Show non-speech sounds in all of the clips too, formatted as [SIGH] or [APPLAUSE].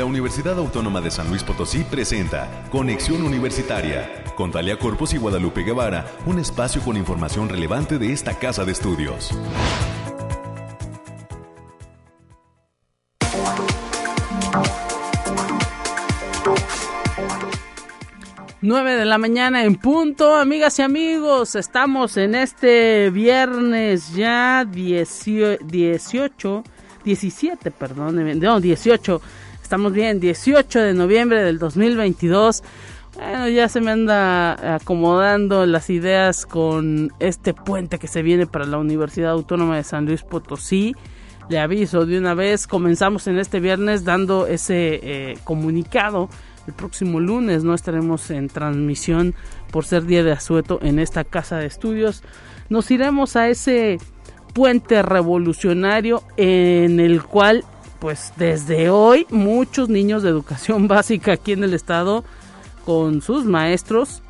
la Universidad Autónoma de San Luis Potosí presenta Conexión Universitaria con Talia Corpus y Guadalupe Guevara, un espacio con información relevante de esta casa de estudios. 9 de la mañana en punto, amigas y amigos. Estamos en este viernes ya 18, 17, perdón, no, 18. Estamos bien, 18 de noviembre del 2022. Bueno, ya se me anda acomodando las ideas con este puente que se viene para la Universidad Autónoma de San Luis Potosí. Le aviso de una vez, comenzamos en este viernes dando ese eh, comunicado el próximo lunes no estaremos en transmisión por ser día de asueto en esta casa de estudios. Nos iremos a ese puente revolucionario en el cual pues desde hoy muchos niños de educación [LAUGHS] básica aquí en el estado con sus maestros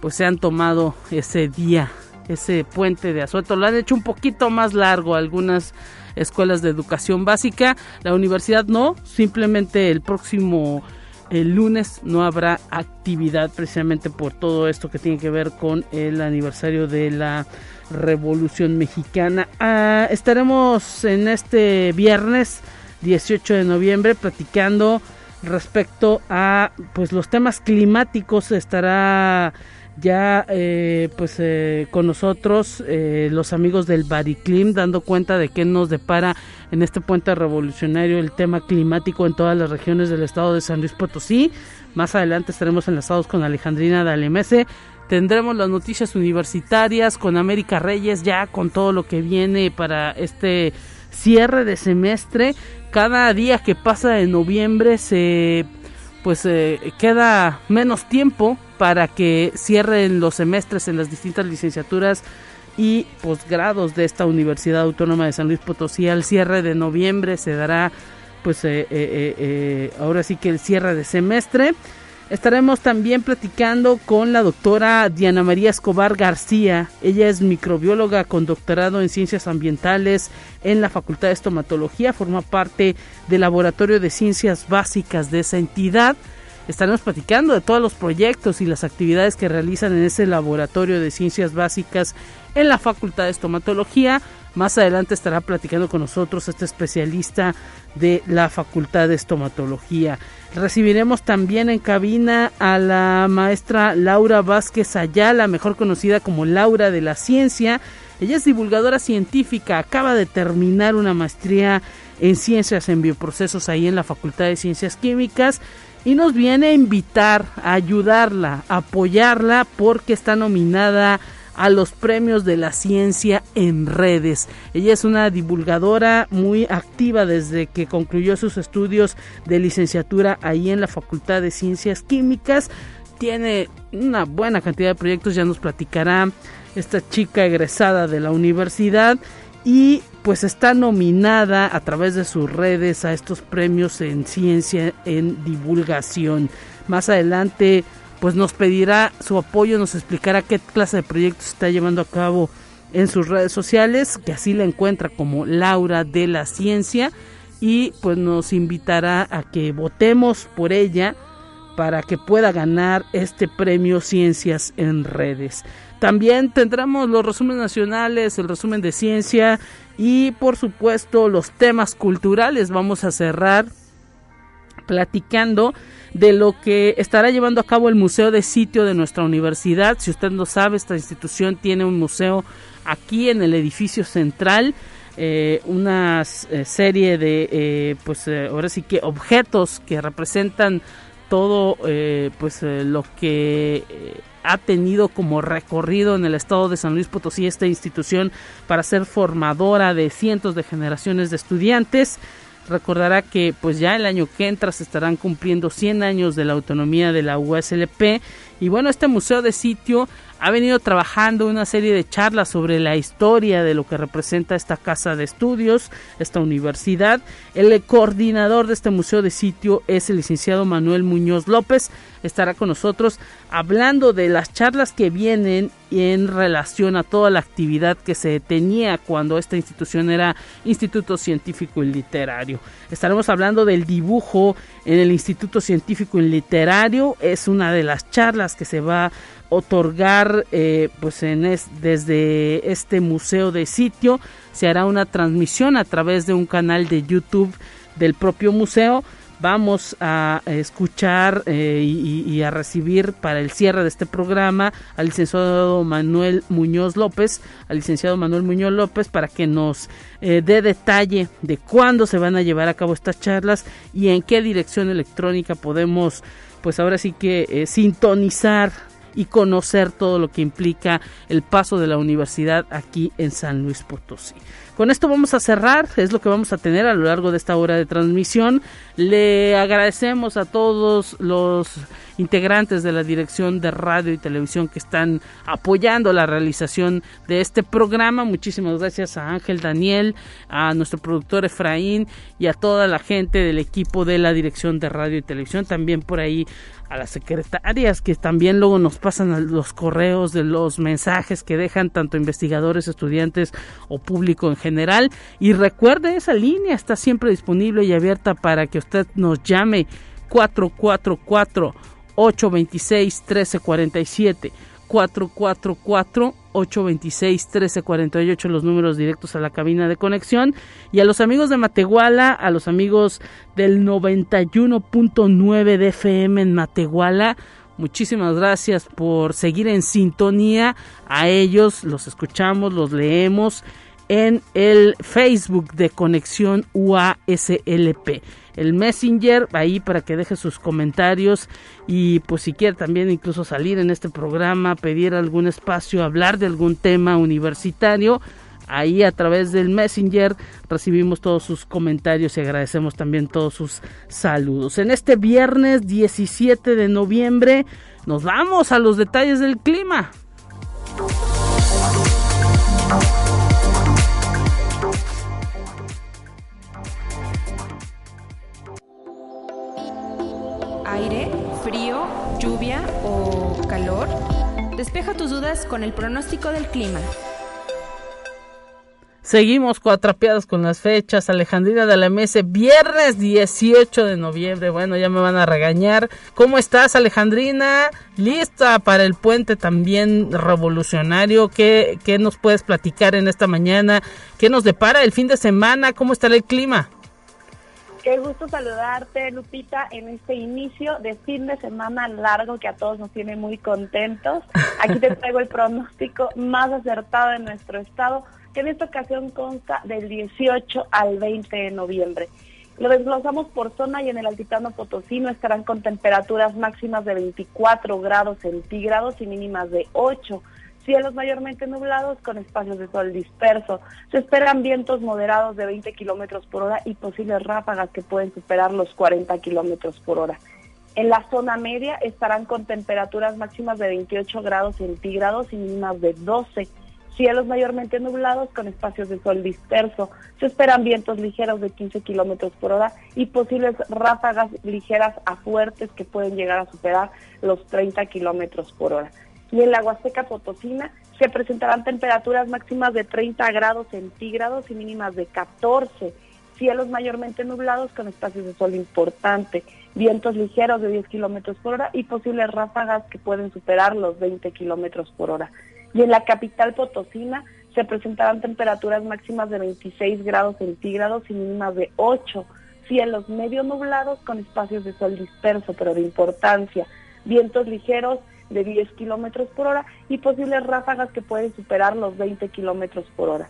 pues se han tomado ese día, ese puente de asueto. Lo han hecho un poquito más largo algunas escuelas de educación básica. La universidad no, simplemente el próximo el lunes no habrá actividad precisamente por todo esto que tiene que ver con el aniversario de la Revolución Mexicana. Ah, estaremos en este viernes 18 de noviembre platicando respecto a pues los temas climáticos estará ya eh, pues eh, con nosotros eh, los amigos del Bariclim dando cuenta de qué nos depara en este puente revolucionario el tema climático en todas las regiones del estado de San Luis Potosí. Más adelante estaremos enlazados con Alejandrina Dalemese. Tendremos las noticias universitarias con América Reyes ya con todo lo que viene para este cierre de semestre. Cada día que pasa de noviembre se pues queda menos tiempo para que cierren los semestres en las distintas licenciaturas y posgrados de esta Universidad Autónoma de San Luis Potosí. Al cierre de noviembre se dará, pues eh, eh, eh, ahora sí que el cierre de semestre. Estaremos también platicando con la doctora Diana María Escobar García. Ella es microbióloga con doctorado en ciencias ambientales en la Facultad de Estomatología. Forma parte del Laboratorio de Ciencias Básicas de esa entidad estaremos platicando de todos los proyectos y las actividades que realizan en ese laboratorio de ciencias básicas en la Facultad de Estomatología. Más adelante estará platicando con nosotros este especialista de la Facultad de Estomatología. Recibiremos también en cabina a la maestra Laura Vázquez Ayala, mejor conocida como Laura de la Ciencia. Ella es divulgadora científica, acaba de terminar una maestría en ciencias en bioprocesos ahí en la Facultad de Ciencias Químicas y nos viene a invitar a ayudarla, a apoyarla porque está nominada los premios de la ciencia en redes. Ella es una divulgadora muy activa desde que concluyó sus estudios de licenciatura ahí en la Facultad de Ciencias Químicas. Tiene una buena cantidad de proyectos, ya nos platicará esta chica egresada de la universidad y pues está nominada a través de sus redes a estos premios en ciencia en divulgación. Más adelante pues nos pedirá su apoyo, nos explicará qué clase de proyectos está llevando a cabo en sus redes sociales, que así la encuentra como Laura de la Ciencia y pues nos invitará a que votemos por ella para que pueda ganar este premio Ciencias en Redes. También tendremos los resúmenes nacionales, el resumen de ciencia y por supuesto los temas culturales. Vamos a cerrar platicando de lo que estará llevando a cabo el Museo de Sitio de nuestra universidad. Si usted no sabe, esta institución tiene un museo aquí en el edificio central. Eh, una eh, serie de, eh, pues ahora sí que objetos que representan todo pues lo que ha tenido como recorrido en el estado de San Luis Potosí esta institución para ser formadora de cientos de generaciones de estudiantes. Recordará que pues ya el año que entra se estarán cumpliendo 100 años de la autonomía de la USLP Y bueno, este museo de sitio ha venido trabajando una serie de charlas sobre la historia de lo que representa esta casa de estudios, esta universidad. El coordinador de este museo de sitio es el licenciado Manuel Muñoz López. Estará con nosotros hablando de las charlas que vienen en relación a toda la actividad que se tenía cuando esta institución era Instituto Científico y Literario. Estaremos hablando del dibujo en el Instituto Científico y Literario. Es una de las charlas que se va otorgar eh, pues en desde este museo de sitio se hará una transmisión a través de un canal de YouTube del propio museo. Vamos a escuchar eh, y, a recibir para el cierre de este programa al licenciado Manuel Muñoz López, al licenciado Manuel Muñoz López para que nos eh, dé detalle de cuándo se van a llevar a cabo estas charlas y en qué dirección electrónica podemos pues ahora sí que sintonizar y conocer todo lo que implica el paso de la universidad aquí en San Luis Potosí. Con esto vamos a cerrar, es lo que vamos a tener a lo largo de esta hora de transmisión. Le agradecemos a todos los integrantes de la dirección de radio y televisión que están apoyando la realización de este programa. Muchísimas gracias a Ángel Daniel, a nuestro productor Efraín y a toda la gente del equipo de la dirección de radio y televisión. También por ahí a las secretarias que también luego nos pasan los correos de los mensajes que dejan tanto investigadores, estudiantes o público en general. Y recuerde, esa línea está siempre disponible y abierta para que usted nos llame 444 826 1347 444 826 1348 los números directos a la cabina de conexión. Y a los amigos de Matehuala, a los amigos del 91.9 de FM en Matehuala, muchísimas gracias por seguir en sintonía. A ellos los escuchamos, los leemos en el Facebook de Conexión UASLP el Messenger ahí para que deje sus comentarios y pues si quiere también incluso salir en este programa, pedir algún espacio, hablar de algún tema universitario. Ahí a través del Messenger recibimos todos sus comentarios y agradecemos también todos sus saludos. En este viernes 17 de noviembre nos vamos a los detalles del clima. Con el pronóstico del clima. Seguimos cuatrapeados con las fechas. Alejandrina de la Mese, viernes 18 de noviembre. Bueno, ya me van a regañar. ¿Cómo estás, Alejandrina? ¿Lista para el puente también revolucionario? ¿Qué, ¿Qué nos puedes platicar en esta mañana? ¿Qué nos depara el fin de semana? ¿Cómo estará el clima? Qué gusto saludarte, Lupita, en este inicio de fin de semana largo que a todos nos tiene muy contentos. Aquí te [LAUGHS] traigo el pronóstico más acertado de nuestro estado, que en esta ocasión consta del 18 al 20 de noviembre. Lo desglosamos por zona y en el altiplano potosino estarán con temperaturas máximas de 24 grados centígrados y mínimas de 8 cielos mayormente nublados con espacios de sol disperso. Se esperan vientos moderados de 20 kilómetros por hora y posibles ráfagas que pueden superar los 40 kilómetros por hora. En la zona media estarán con temperaturas máximas de 28 grados centígrados y mínimas de 12. Cielos mayormente nublados con espacios de sol disperso. Se esperan vientos ligeros de 15 kilómetros por hora y posibles ráfagas ligeras a fuertes que pueden llegar a superar los 30 kilómetros por hora y en la Huasteca Potosina se presentarán temperaturas máximas de 30 grados centígrados y mínimas de 14, cielos mayormente nublados con espacios de sol importante, vientos ligeros de 10 kilómetros por hora y posibles ráfagas que pueden superar los 20 kilómetros por hora. Y en la capital Potosina se presentarán temperaturas máximas de 26 grados centígrados y mínimas de 8, cielos medio nublados con espacios de sol disperso pero de importancia, vientos ligeros de 10 kilómetros por hora y posibles ráfagas que pueden superar los 20 kilómetros por hora.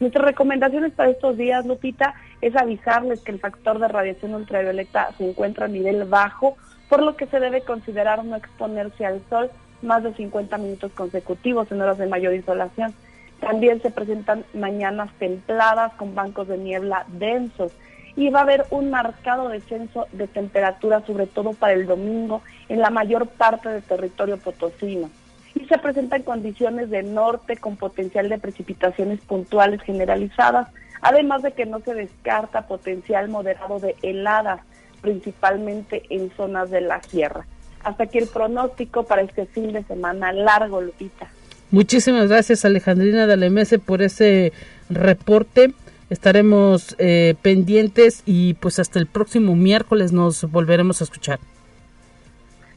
Nuestras recomendaciones para estos días, Lupita, es avisarles que el factor de radiación ultravioleta se encuentra a nivel bajo, por lo que se debe considerar no exponerse al sol más de 50 minutos consecutivos en horas de mayor insolación. También se presentan mañanas templadas con bancos de niebla densos y va a haber un marcado descenso de temperatura, sobre todo para el domingo, en la mayor parte del territorio potosino. Y se presentan condiciones de norte con potencial de precipitaciones puntuales generalizadas, además de que no se descarta potencial moderado de heladas, principalmente en zonas de la sierra. Hasta aquí el pronóstico para este fin de semana largo, Lupita. Muchísimas gracias Alejandrina Dalemese por ese reporte. Estaremos eh, pendientes y pues hasta el próximo miércoles nos volveremos a escuchar.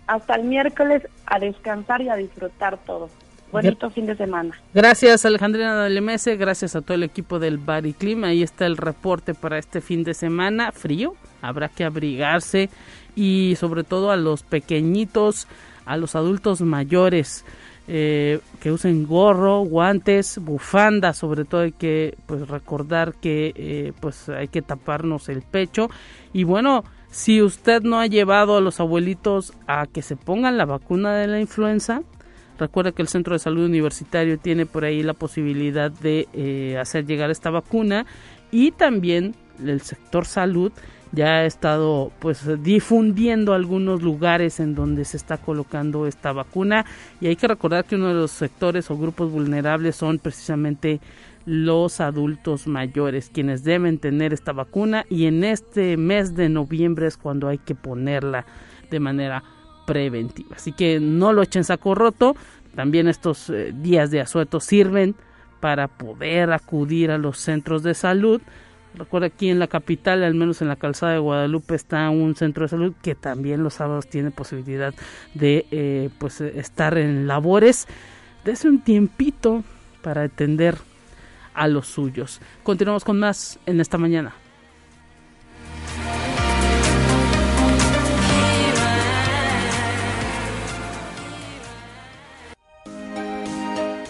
Hasta el miércoles a descansar y a disfrutar todo. Bonito fin de semana. Gracias Alejandrina Dalemese, gracias a todo el equipo del Bariclim. Ahí está el reporte para este fin de semana. Frío, habrá que abrigarse y sobre todo a los pequeñitos, a los adultos mayores. Eh, que usen gorro, guantes, bufanda, sobre todo hay que pues recordar que eh, pues hay que taparnos el pecho. Y bueno, si usted no ha llevado a los abuelitos a que se pongan la vacuna de la influenza, recuerde que el Centro de Salud Universitario tiene por ahí la posibilidad de eh, hacer llegar esta vacuna. Y también el sector salud ya ha estado pues difundiendo algunos lugares en donde se está colocando esta vacuna. Y hay que recordar que uno de los sectores o grupos vulnerables son precisamente los adultos mayores quienes deben tener esta vacuna. Y en este mes de noviembre es cuando hay que ponerla de manera preventiva. Así que no lo echen saco roto, también estos eh, días de asueto sirven para poder acudir a los centros de salud Recuerda aquí en la capital, al menos en la calzada de Guadalupe, está un centro de salud que también los sábados tiene posibilidad de eh, pues estar en labores. Dese un tiempito para atender a los suyos. Continuamos con más en esta mañana.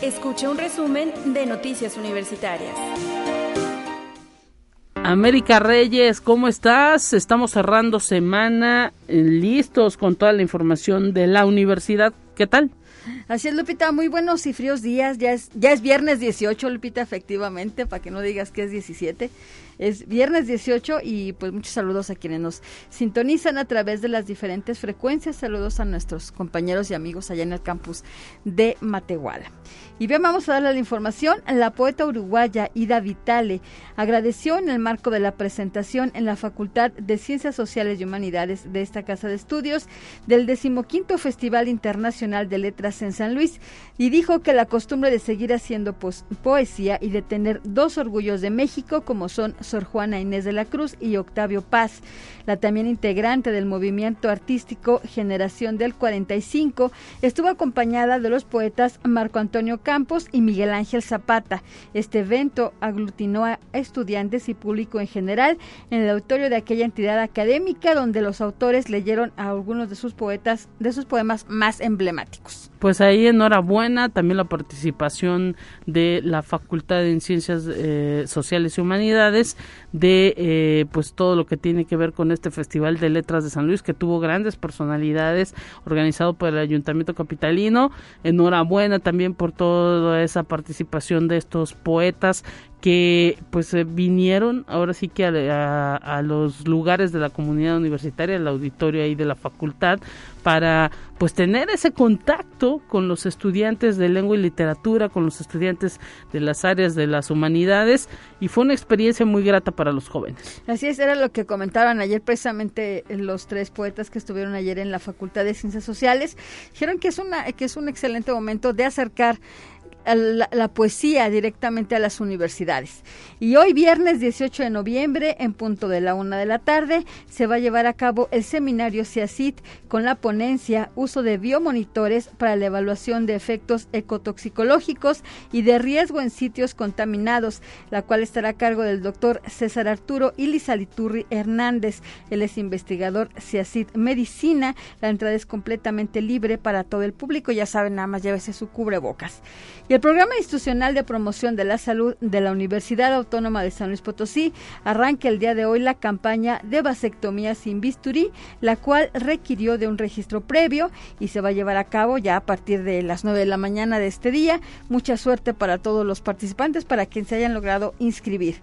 Escuche un resumen de Noticias Universitarias. América Reyes, ¿cómo estás? Estamos cerrando semana, eh, listos con toda la información de la universidad. ¿Qué tal? Así es, Lupita, muy buenos y fríos días. Ya es, ya es viernes 18, Lupita, efectivamente, para que no digas que es 17. Es viernes 18 y pues muchos saludos a quienes nos sintonizan a través de las diferentes frecuencias. Saludos a nuestros compañeros y amigos allá en el campus de Matehuala. Y bien, vamos a darle la información. La poeta uruguaya Ida Vitale agradeció en el marco de la presentación en la Facultad de Ciencias Sociales y Humanidades de esta Casa de Estudios del decimoquinto Festival Internacional de Letras en San Luis y dijo que la costumbre de seguir haciendo poesía y de tener dos orgullos de México como son Juana Inés de la Cruz y Octavio Paz, la también integrante del movimiento artístico Generación del 45, estuvo acompañada de los poetas Marco Antonio Campos y Miguel Ángel Zapata. Este evento aglutinó a estudiantes y público en general en el auditorio de aquella entidad académica donde los autores leyeron a algunos de sus poetas, de sus poemas más emblemáticos. Pues ahí enhorabuena, también la participación de la Facultad en Ciencias eh, Sociales y Humanidades, de eh, pues todo lo que tiene que ver con este Festival de Letras de San Luis, que tuvo grandes personalidades, organizado por el Ayuntamiento Capitalino. Enhorabuena también por toda esa participación de estos poetas que pues eh, vinieron ahora sí que a, los lugares de la comunidad universitaria, el auditorio ahí de la facultad, para pues tener ese contacto con los estudiantes de lengua y literatura, con los estudiantes de las áreas de las humanidades y fue una experiencia muy grata para los jóvenes. Así es, era lo que comentaban ayer precisamente los tres poetas que estuvieron ayer en la Facultad de Ciencias Sociales, dijeron que es una que es un excelente momento de acercar la, poesía directamente a las universidades. Y hoy, viernes 18 de noviembre, en punto de la una de la tarde, se va a llevar a cabo el seminario CIACIT con la ponencia Uso de biomonitores para la evaluación de efectos ecotoxicológicos y de riesgo en sitios contaminados, la cual estará a cargo del doctor César Arturo Ilizaliturri Hernández. Él es investigador CIACIT Medicina. La entrada es completamente libre para todo el público. Ya saben, nada más llévese su cubrebocas el programa institucional de promoción de la salud de la Universidad Autónoma de San Luis Potosí arranca el día de hoy la campaña de vasectomía sin bisturí, la cual requirió de un registro previo y se va a llevar a cabo ya a partir de las 9 de la mañana de este día. Mucha suerte para todos los participantes, para quien se hayan logrado inscribir.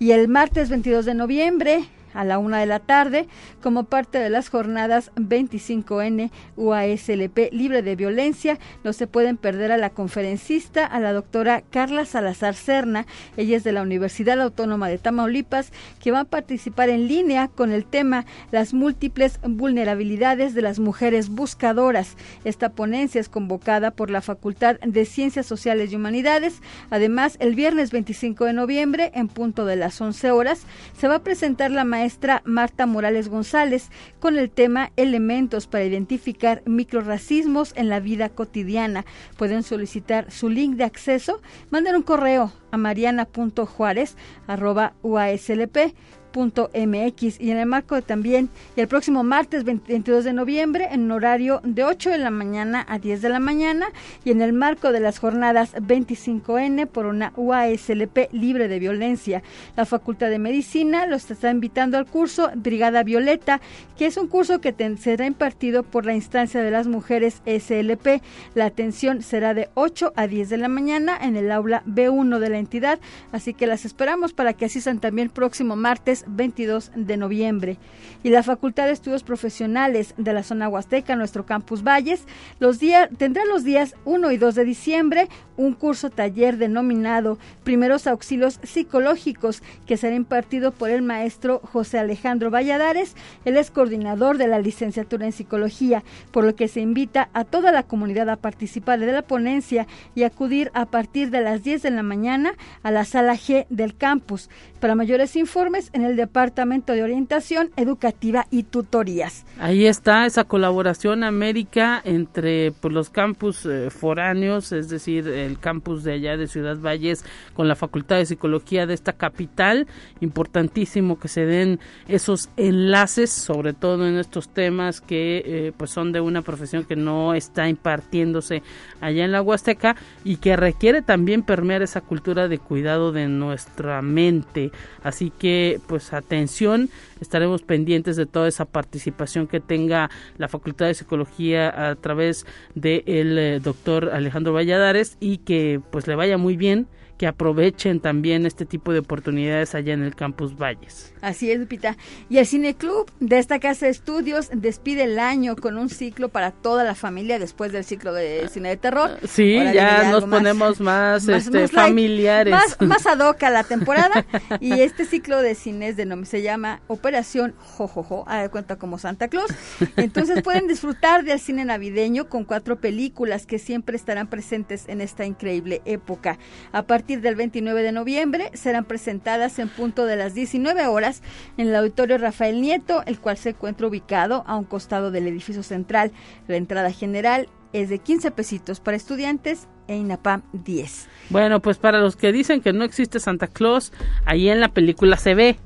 Y el martes 22 de noviembre a la una de la tarde como parte de las jornadas 25N UASLP libre de violencia. No se pueden perder a la conferencista, a la doctora Carla Salazar Cerna. Ella es de la Universidad Autónoma de Tamaulipas, que va a participar en línea con el tema Las múltiples vulnerabilidades de las mujeres buscadoras. Esta ponencia es convocada por la Facultad de Ciencias Sociales y Humanidades. Además, el viernes 25 de noviembre, en punto de las 11 horas, se va a presentar la maestra maestra Marta Morales González con el tema Elementos para identificar microracismos en la vida cotidiana. Pueden solicitar su link de acceso, manden un correo a mariana.juárez.uaslp mx y en el marco de también el próximo martes 22 de noviembre en un horario de 8 de la mañana a 10 de la mañana y en el marco de las jornadas 25N por una UASLP libre de violencia. La Facultad de Medicina los está invitando al curso Brigada Violeta, que es un curso que será impartido por la instancia de las mujeres SLP. La atención será de 8 a 10 de la mañana en el aula B1 de la entidad, así que las esperamos para que asistan también próximo martes 22 de noviembre. Y la Facultad de Estudios Profesionales de la zona Huasteca, nuestro campus Valles, los tendrá los días 1 y 2 de diciembre un curso taller denominado Primeros Auxilios Psicológicos que será impartido por el maestro José Alejandro Valladares. Él es coordinador de la licenciatura en psicología, por lo que se invita a toda la comunidad a participar de la ponencia y acudir a partir de las 10 de la mañana a la sala G del campus. Para mayores informes en el Departamento de Orientación Educativa y Tutorías. Ahí está esa colaboración América entre pues, los campus eh, foráneos, es decir, el campus de allá de Ciudad Valles con la Facultad de Psicología de esta capital. Importantísimo que se den esos enlaces, sobre todo en estos temas que eh, pues son de una profesión que no está impartiéndose allá en la Huasteca y que requiere también permear esa cultura de cuidado de nuestra mente Así que, pues atención, estaremos pendientes de toda esa participación que tenga la Facultad de Psicología a través del de eh, doctor Alejandro Valladares y que pues le vaya muy bien que aprovechen también este tipo de oportunidades allá en el Campus Valles. Así es, Lupita. Y el Cine Club de esta casa de estudios despide el año con un ciclo para toda la familia después del ciclo de cine de terror. Sí, ya nos ponemos más, este, familiares. más, más [LAUGHS] ad hoc a la temporada. y este ciclo de cines de nombre se llama Operación Jojojo, a cuenta como Santa Claus. Entonces pueden disfrutar del cine navideño con cuatro películas que siempre estarán presentes en esta increíble época. A partir del 29 de noviembre serán presentadas en punto de las 19 horas en el auditorio Rafael Nieto, el cual se encuentra ubicado a un costado del edificio central. La entrada general es de 15 pesitos para estudiantes e INAPAM 10. Bueno, pues para los que dicen que no existe Santa Claus, ahí en la película se ve.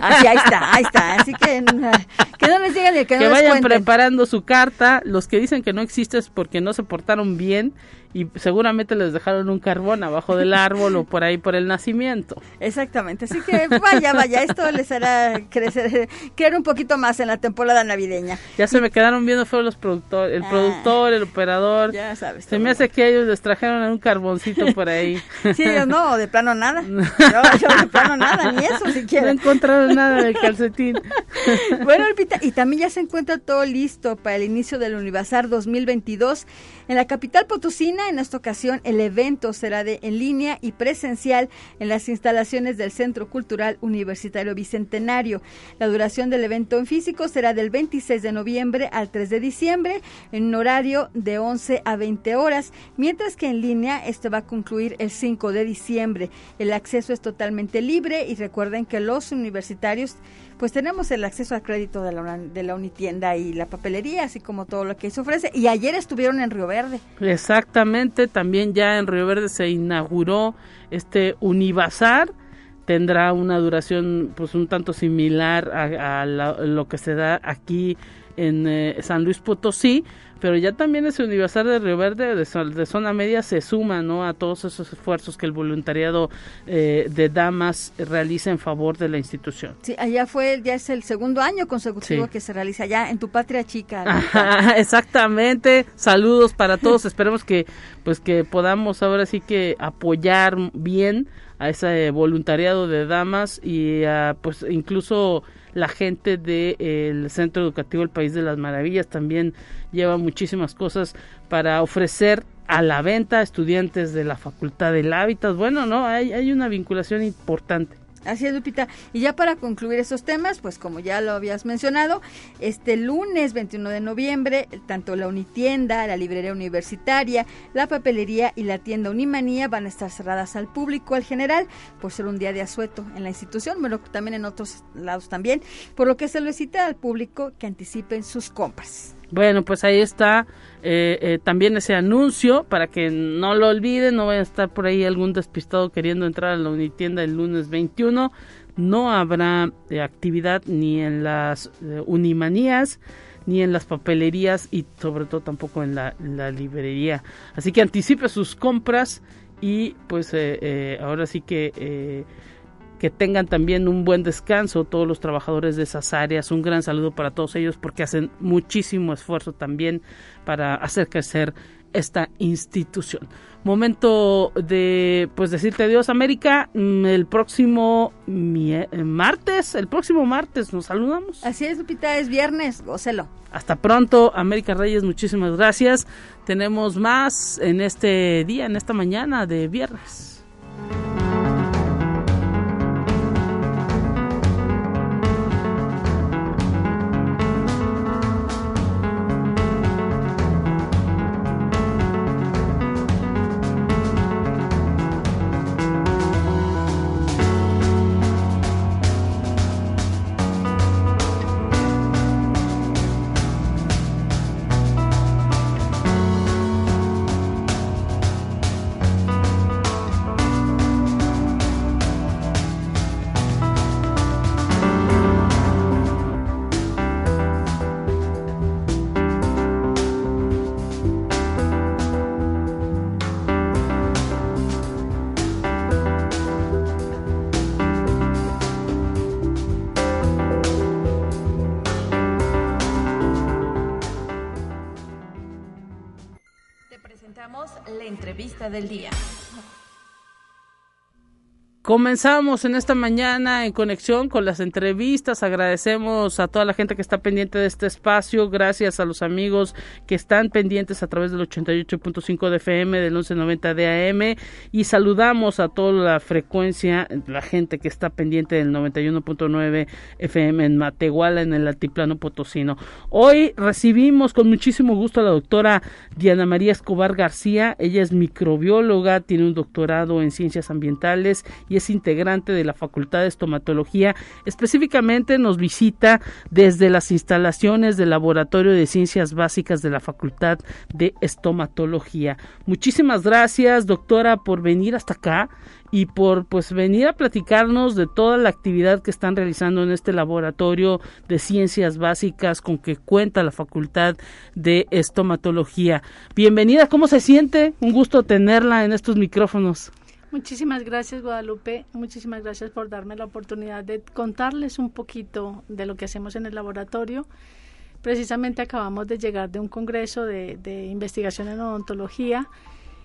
Así, ahí está, ahí está. Así que, que no les digan que no Que vayan preparando su carta. Los que dicen que no existe es porque no se portaron bien y seguramente les dejaron un carbón abajo del árbol o [LAUGHS] por ahí por el nacimiento. Exactamente, así que vaya, vaya, esto les hará crecer, creer un poquito más en la temporada navideña. Ya se me quedaron viendo fueron los productores, el ah. productor, el operador. Ya sabes. Se me hace que ellos les trajeron un carboncito por ahí. [LAUGHS] Sí, yo no, de plano nada. [LAUGHS] Yo, de plano nada, ni eso siquiera. No encontraron nada de calcetín. [LAUGHS] Bueno, Lupita, y también ya se encuentra todo listo para el inicio del Univazar 2022 en la capital potosina. En esta ocasión, el evento será de en línea y presencial en las instalaciones del Centro Cultural Universitario Bicentenario. La duración del evento en físico será del 26 de noviembre al 3 de diciembre en un horario de 11 a 20 horas, mientras que en línea este va a concluir el 5 de diciembre. El acceso es totalmente libre y recuerden que los universitarios pues tenemos el acceso al crédito de la, de la Unitienda y la papelería, así como todo lo que se ofrece. Y ayer estuvieron en Río Verde. Exactamente, también ya en Río Verde se inauguró este Univazar tendrá una duración pues un tanto similar a, lo que se da aquí en eh, San Luis Potosí, pero ya también ese Universal de Río Verde de, zona media se suma ¿no? a todos esos esfuerzos que el voluntariado eh, de damas realiza en favor de la institución. Sí, allá fue, ya es el segundo año consecutivo que se realiza allá en tu patria chica. [LAUGHS] exactamente, saludos para todos, esperemos que pues que podamos ahora sí que apoyar bien a ese voluntariado de damas y a, pues incluso la gente del Centro Educativo El País de las Maravillas también lleva muchísimas cosas para ofrecer a la venta a estudiantes de la Facultad del Hábitat. Bueno, no, hay, hay una vinculación importante. Así es, Lupita. Y ya para concluir esos temas, pues como ya lo habías mencionado, este lunes 21 de noviembre, tanto la Unitienda, la librería universitaria, la papelería y la tienda Unimanía van a estar cerradas al público, al general, por ser un día de asueto en la institución, pero también en otros lados también, por lo que se solicita al público que anticipen sus compras. Bueno, pues ahí está eh, eh, también ese anuncio para que no lo olviden, no vaya a estar por ahí algún despistado queriendo entrar a la Unitienda el lunes 21. No habrá eh, actividad ni en las Unimanías ni en las papelerías y sobre todo tampoco en la, la librería. Así que anticipe sus compras y pues ahora sí que que tengan también un buen descanso todos los trabajadores de esas áreas. Un gran saludo para todos ellos porque hacen muchísimo esfuerzo también para hacer crecer esta institución. Momento de pues decirte adiós América, mm, el próximo martes, el próximo martes nos saludamos. Así es, Lupita, es viernes, gócelo. Hasta pronto, América Reyes, muchísimas gracias. Tenemos más en este día, en esta mañana de viernes. Del día. Comenzamos en esta mañana en conexión con las entrevistas. Agradecemos a toda la gente que está pendiente de este espacio. Gracias a los amigos que están pendientes a través del 88.5 de FM, del 1190 de AM. Y saludamos a toda la frecuencia, la gente que está pendiente del 91.9 FM en Matehuala, en el Altiplano Potosino. Hoy recibimos con muchísimo gusto a la doctora Diana María Escobar García. Ella es microbióloga, tiene un doctorado en ciencias ambientales y es integrante de la Facultad de Estomatología. Específicamente nos visita desde las instalaciones del Laboratorio de Ciencias Básicas de la Facultad de Estomatología. Muchísimas gracias, doctora, por venir hasta acá y por pues venir a platicarnos de toda la actividad que están realizando en este laboratorio de ciencias básicas con que cuenta la Facultad de Estomatología. Bienvenida, ¿cómo se siente? Un gusto tenerla en estos micrófonos. Muchísimas gracias Guadalupe, muchísimas gracias por darme la oportunidad de contarles un poquito de lo que hacemos en el laboratorio. Precisamente acabamos de llegar de un congreso de, investigación en odontología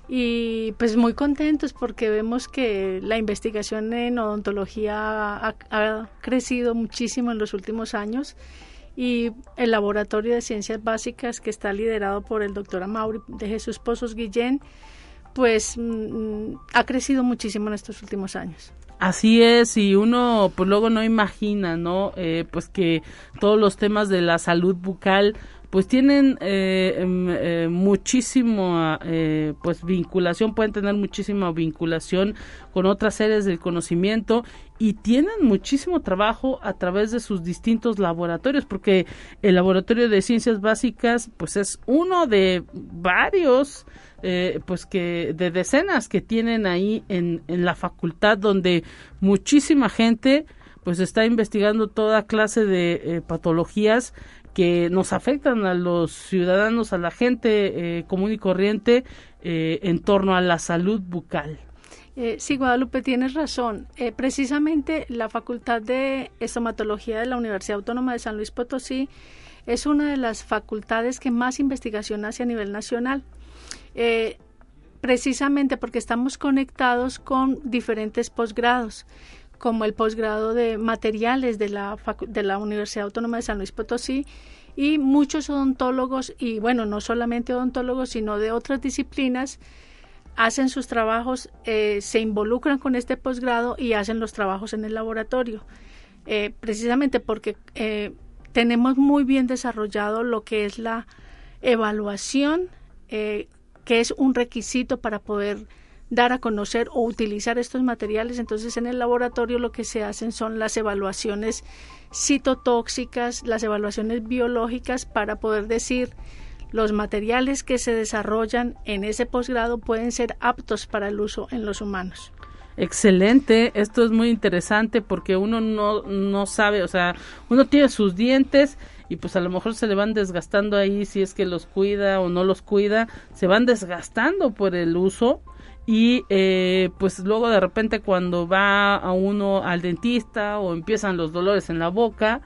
y pues muy contentos porque vemos que la investigación en odontología ha, crecido muchísimo en los últimos años y el laboratorio de ciencias básicas que está liderado por el doctor Amaury de Jesús Pozos Guillén pues mm, ha crecido muchísimo en estos últimos años. Así es, y uno pues luego no imagina, ¿no? Eh, pues que todos los temas de la salud bucal pues tienen eh, em, eh, muchísimo eh, pues vinculación pueden tener muchísima vinculación con otras series del conocimiento y tienen muchísimo trabajo a través de sus distintos laboratorios porque el laboratorio de ciencias básicas pues es uno de varios eh, pues que de decenas que tienen ahí en, en la facultad donde muchísima gente pues está investigando toda clase de patologías que nos afectan a los ciudadanos, a la gente eh, común y corriente eh, en torno a la salud bucal. Eh, sí, Guadalupe, tienes razón. Precisamente la Facultad de Estomatología de la Universidad Autónoma de San Luis Potosí es una de las facultades que más investigación hace a nivel nacional. Precisamente porque estamos conectados con diferentes posgrados, como el posgrado de materiales de la, de la Universidad Autónoma de San Luis Potosí y muchos odontólogos, y bueno, no solamente odontólogos, sino de otras disciplinas, hacen sus trabajos, eh, se involucran con este posgrado y hacen los trabajos en el laboratorio, eh, precisamente porque eh, tenemos muy bien desarrollado lo que es la evaluación, que es un requisito para poder dar a conocer o utilizar estos materiales. Entonces, en el laboratorio lo que se hacen son las evaluaciones citotóxicas, las evaluaciones biológicas para poder decir los materiales que se desarrollan en ese posgrado pueden ser aptos para el uso en los humanos. Excelente, esto es muy interesante porque uno no, no sabe, o sea, uno tiene sus dientes y pues a lo mejor se le van desgastando ahí si es que los cuida o no los cuida, se van desgastando por el uso y eh, pues luego de repente cuando va a uno al dentista o empiezan los dolores en la boca,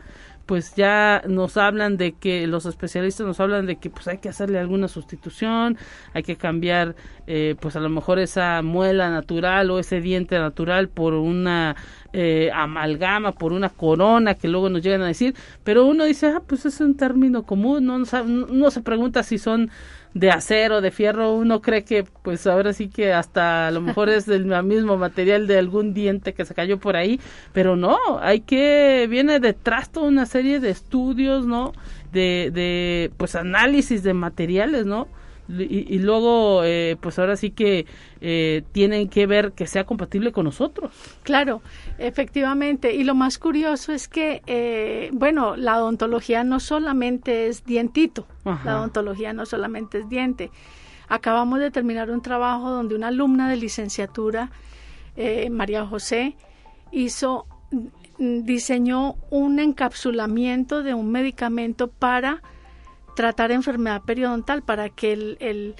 pues ya nos hablan de que los especialistas nos hablan de que pues hay que hacerle alguna sustitución, hay que cambiar eh, pues a lo mejor esa muela natural o ese diente natural por una eh, amalgama, por una corona que luego nos llegan a decir, pero uno dice, ah, pues es un término común, no, no, se pregunta si son de acero, de fierro, uno cree que pues ahora sí que hasta a lo mejor es del mismo material de algún diente que se cayó por ahí, pero no, hay que, viene detrás toda una serie de estudios, ¿no? De, de pues análisis de materiales, ¿no? Y, luego eh, pues ahora sí que eh, tienen que ver que sea compatible con nosotros. Claro, efectivamente. Y lo más curioso es que, eh, bueno, la odontología no solamente es dientito, la odontología no solamente es diente. Acabamos de terminar un trabajo donde una alumna de licenciatura, María José, hizo diseñó un encapsulamiento de un medicamento para tratar enfermedad periodontal para que el,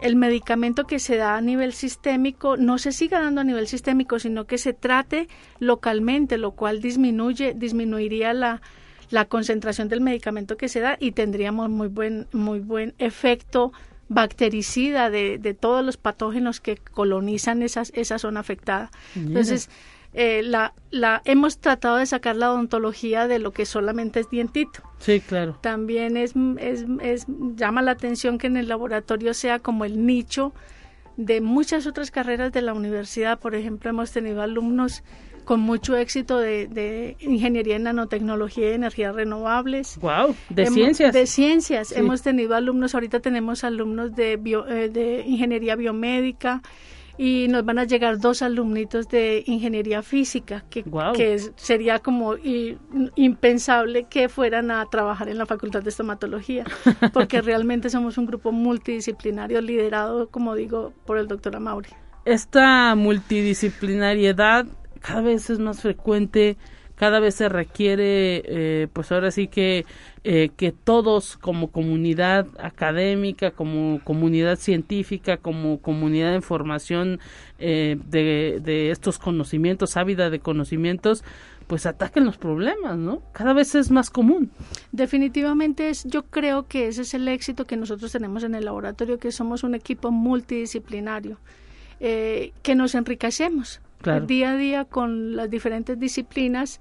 el, medicamento que se da a nivel sistémico no se siga dando a nivel sistémico, sino que se trate localmente, lo cual disminuye, disminuiría la, la concentración del medicamento que se da y tendríamos muy buen, muy buen efecto bactericida de, de todos los patógenos que colonizan esas, esa zona afectada. Entonces, eh, la, la, hemos tratado de sacar la odontología de lo que solamente es dientito. Sí, claro. También es, es, es, llama la atención que en el laboratorio sea como el nicho de muchas otras carreras de la universidad. Por ejemplo, hemos tenido alumnos con mucho éxito de, de ingeniería en nanotecnología y energías renovables. Wow, de ciencias. De ciencias. Hemos tenido alumnos, ahorita tenemos alumnos de, bio, eh, de ingeniería biomédica, y nos van a llegar dos alumnitos de ingeniería física, que, que sería como impensable que fueran a trabajar en la Facultad de Estomatología, [LAUGHS] porque realmente somos un grupo multidisciplinario liderado, como digo, por el doctor Amauri. Esta multidisciplinariedad cada vez es más frecuente cada vez se requiere, eh, pues ahora sí que, eh, que todos como comunidad académica, como comunidad científica, como comunidad de formación eh, de, de estos conocimientos, ávida de conocimientos, pues ataquen los problemas, ¿no? Cada vez es más común. Definitivamente es, yo creo que ese es el éxito que nosotros tenemos en el laboratorio, que somos un equipo multidisciplinario, que nos enriquecemos día a día con las diferentes disciplinas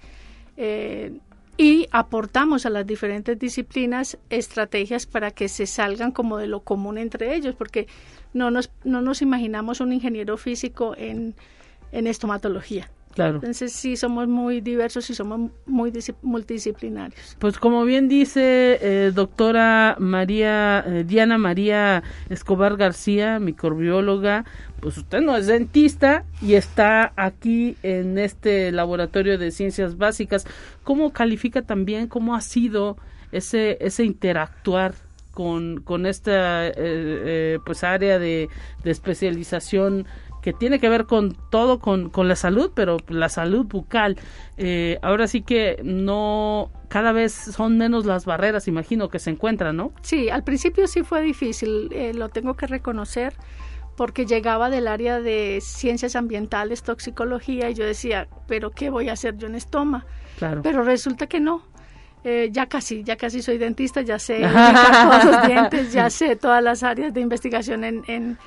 eh, y aportamos a las diferentes disciplinas estrategias para que se salgan como de lo común entre ellos, porque no nos, no nos imaginamos un ingeniero físico en, en estomatología. Claro. Entonces sí somos muy diversos y somos muy multidisciplinarios. Pues como bien dice eh, doctora María eh, Diana María Escobar García, microbióloga, pues usted no es dentista y está aquí en este laboratorio de ciencias básicas. ¿Cómo califica también cómo ha sido ese ese interactuar con, con esta eh, pues área de, de especialización que tiene que ver con todo, con, con la salud, pero la salud bucal. Eh, ahora sí que no, cada vez son menos las barreras, imagino, que se encuentran, ¿no? Sí, al principio sí fue difícil, eh, lo tengo que reconocer porque llegaba del área de ciencias ambientales, toxicología, y yo decía, pero ¿qué voy a hacer yo en estoma? Claro. Pero resulta que no. Eh, ya casi, ya casi soy dentista, ya sé [LAUGHS] todos los dientes, ya sé todas las áreas de investigación en, en,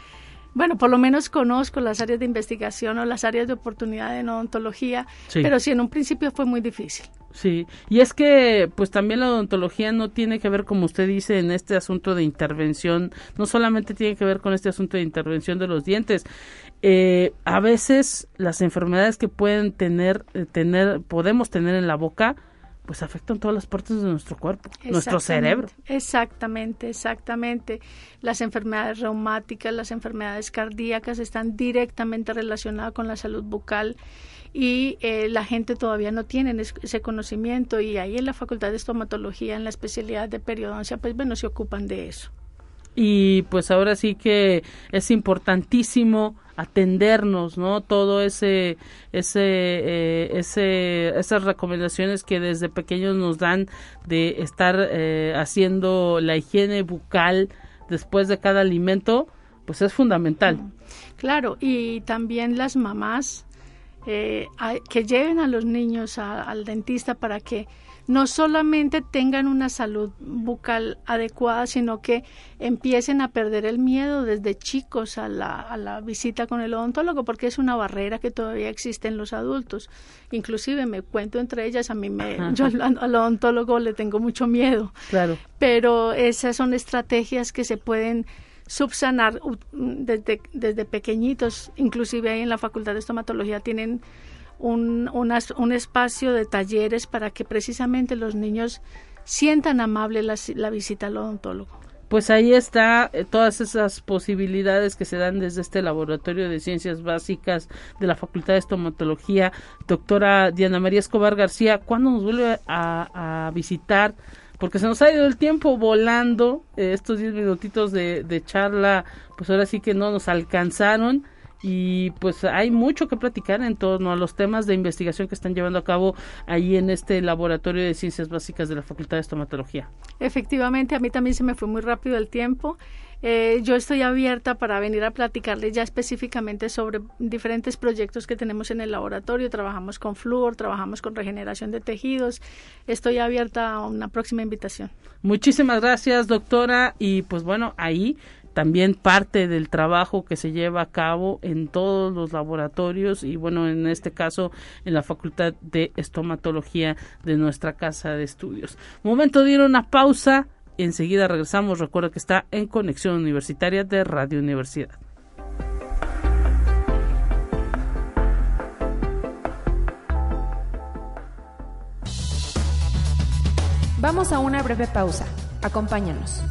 bueno, por lo menos conozco las áreas de investigación o las áreas de oportunidad en odontología, Sí. pero sí en un principio fue muy difícil. Sí, y es que pues también la odontología no tiene que ver, como usted dice, en este asunto de intervención, no solamente tiene que ver con este asunto de intervención de los dientes. Eh, a veces las enfermedades que pueden tener, eh, tener, podemos tener en la boca, pues afectan todas las partes de nuestro cuerpo, nuestro cerebro. Exactamente, exactamente. Las enfermedades reumáticas, las enfermedades cardíacas están directamente relacionadas con la salud bucal y eh, la gente todavía no tiene es- ese conocimiento y ahí en la Facultad de Estomatología, en la especialidad de periodoncia, pues bueno, se ocupan de eso. y pues ahora sí que es importantísimo atendernos no todo ese ese eh, ese esas recomendaciones que desde pequeños nos dan de estar eh, haciendo la higiene bucal después de cada alimento pues es fundamental. Claro, y también las mamás eh, que lleven a los niños al dentista para que no solamente tengan una salud bucal adecuada, sino que empiecen a perder el miedo desde chicos a la, a la visita con el odontólogo, porque es una barrera que todavía existe en los adultos. Inclusive me cuento entre ellas, a mí me, yo al, al odontólogo le tengo mucho miedo. Claro. Pero esas son estrategias que se pueden subsanar desde, desde pequeñitos, inclusive ahí en la Facultad de Estomatología tienen un, unas- un espacio de talleres para que precisamente los niños sientan amable la, visita al odontólogo. pues ahí está eh, todas esas posibilidades que se dan desde este laboratorio de ciencias básicas de la Facultad de Estomatología. Doctora Diana María Escobar García, ¿cuándo nos vuelve a, a visitar? Porque se nos ha ido el tiempo volando, eh, estos 10 minutitos de, de charla, pues ahora sí que no nos alcanzaron y pues hay mucho que platicar en torno a los temas de investigación que están llevando a cabo ahí en este laboratorio de ciencias básicas de la Facultad de Estomatología. Efectivamente, a mí también se me fue muy rápido el tiempo. Eh, yo estoy abierta para venir a platicarles ya específicamente sobre diferentes proyectos que tenemos en el laboratorio. Trabajamos con flúor, trabajamos con regeneración de tejidos. Estoy abierta a una próxima invitación. Muchísimas gracias, doctora. Y pues bueno, ahí también parte del trabajo que se lleva a cabo en todos los laboratorios y bueno, en este caso en la Facultad de Estomatología de nuestra casa de estudios. Momento de ir a una pausa. Enseguida regresamos. Recuerda que está en Conexión Universitaria de Radio Universidad. Vamos a una breve pausa. Acompáñanos.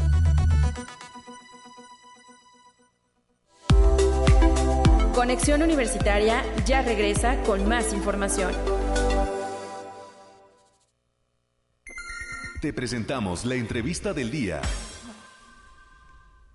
Conexión Universitaria ya regresa con más información. Te presentamos la entrevista del día.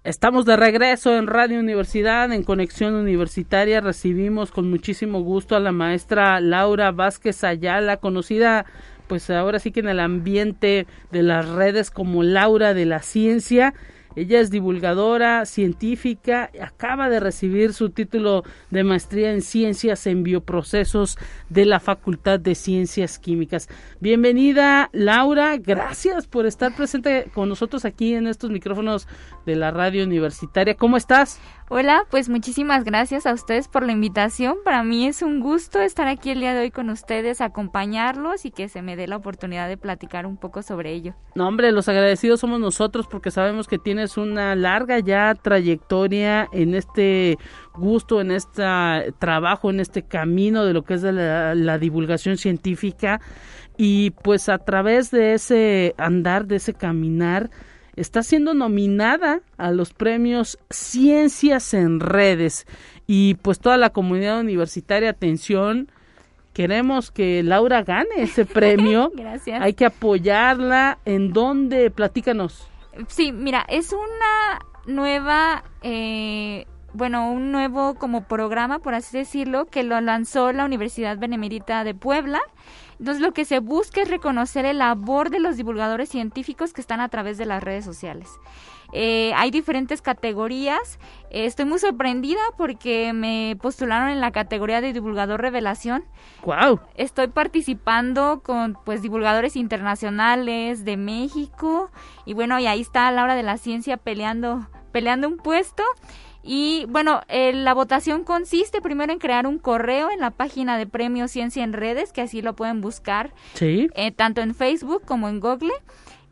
Estamos de regreso en Radio Universidad, en Conexión Universitaria. Recibimos con muchísimo gusto a la maestra Laura Vázquez Ayala, conocida pues ahora sí que en el ambiente de las redes como Laura de la Ciencia. Ella es divulgadora científica, acaba de recibir su título de maestría en ciencias en bioprocesos de la Facultad de Ciencias Químicas. Bienvenida, Laura, gracias por estar presente con nosotros aquí en estos micrófonos de la radio universitaria. ¿Cómo estás? Hola, pues muchísimas gracias a ustedes por la invitación. Para mí es un gusto estar aquí el día de hoy con ustedes, acompañarlos y que se me dé la oportunidad de platicar un poco sobre ello. No, hombre, los agradecidos somos nosotros porque sabemos que tienes una larga ya trayectoria en este gusto, en este trabajo, en este camino de lo que es la, la divulgación científica y pues a través de ese andar, de ese caminar, está siendo nominada a los premios Ciencias en Redes y pues toda la comunidad universitaria, atención, queremos que Laura gane ese [LAUGHS] premio. Gracias. Hay que apoyarla. ¿En dónde? Platícanos. Sí, mira, es una nueva eh, bueno, un nuevo como programa, por así decirlo, que lo lanzó la Universidad Benemérita de Puebla. Entonces lo que se busca es reconocer el labor de los divulgadores científicos que están a través de las redes sociales. Eh, hay diferentes categorías. Eh, estoy muy sorprendida porque me postularon en la categoría de divulgador revelación. Wow. Estoy participando con pues divulgadores internacionales de México y bueno, y ahí está Laura de la Ciencia peleando peleando un puesto. Y bueno, eh, la votación consiste primero en crear un correo en la página de Premio Ciencia en Redes, que así lo pueden buscar, Sí. eh, tanto en Facebook como en Google.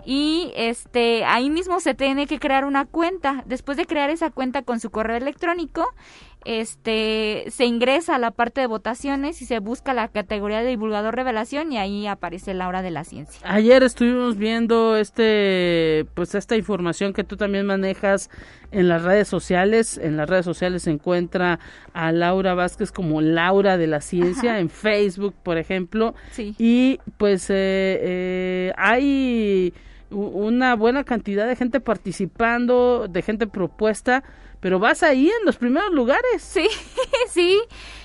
Y este ahí mismo se tiene que crear una cuenta. Después de crear esa cuenta con su correo electrónico, este se ingresa a la parte de votaciones y se busca la categoría de divulgador revelación y ahí aparece la hora de la ciencia. Ayer estuvimos viendo este, pues esta información que tú también manejas en las redes sociales. En las redes sociales se encuentra a Laura Vázquez como Laura de la Ciencia Ajá. en Facebook, por ejemplo. Sí. Y pues eh, eh, hay una buena cantidad de gente participando, de gente propuesta, pero vas ahí en los primeros lugares. Sí, [LAUGHS] sí,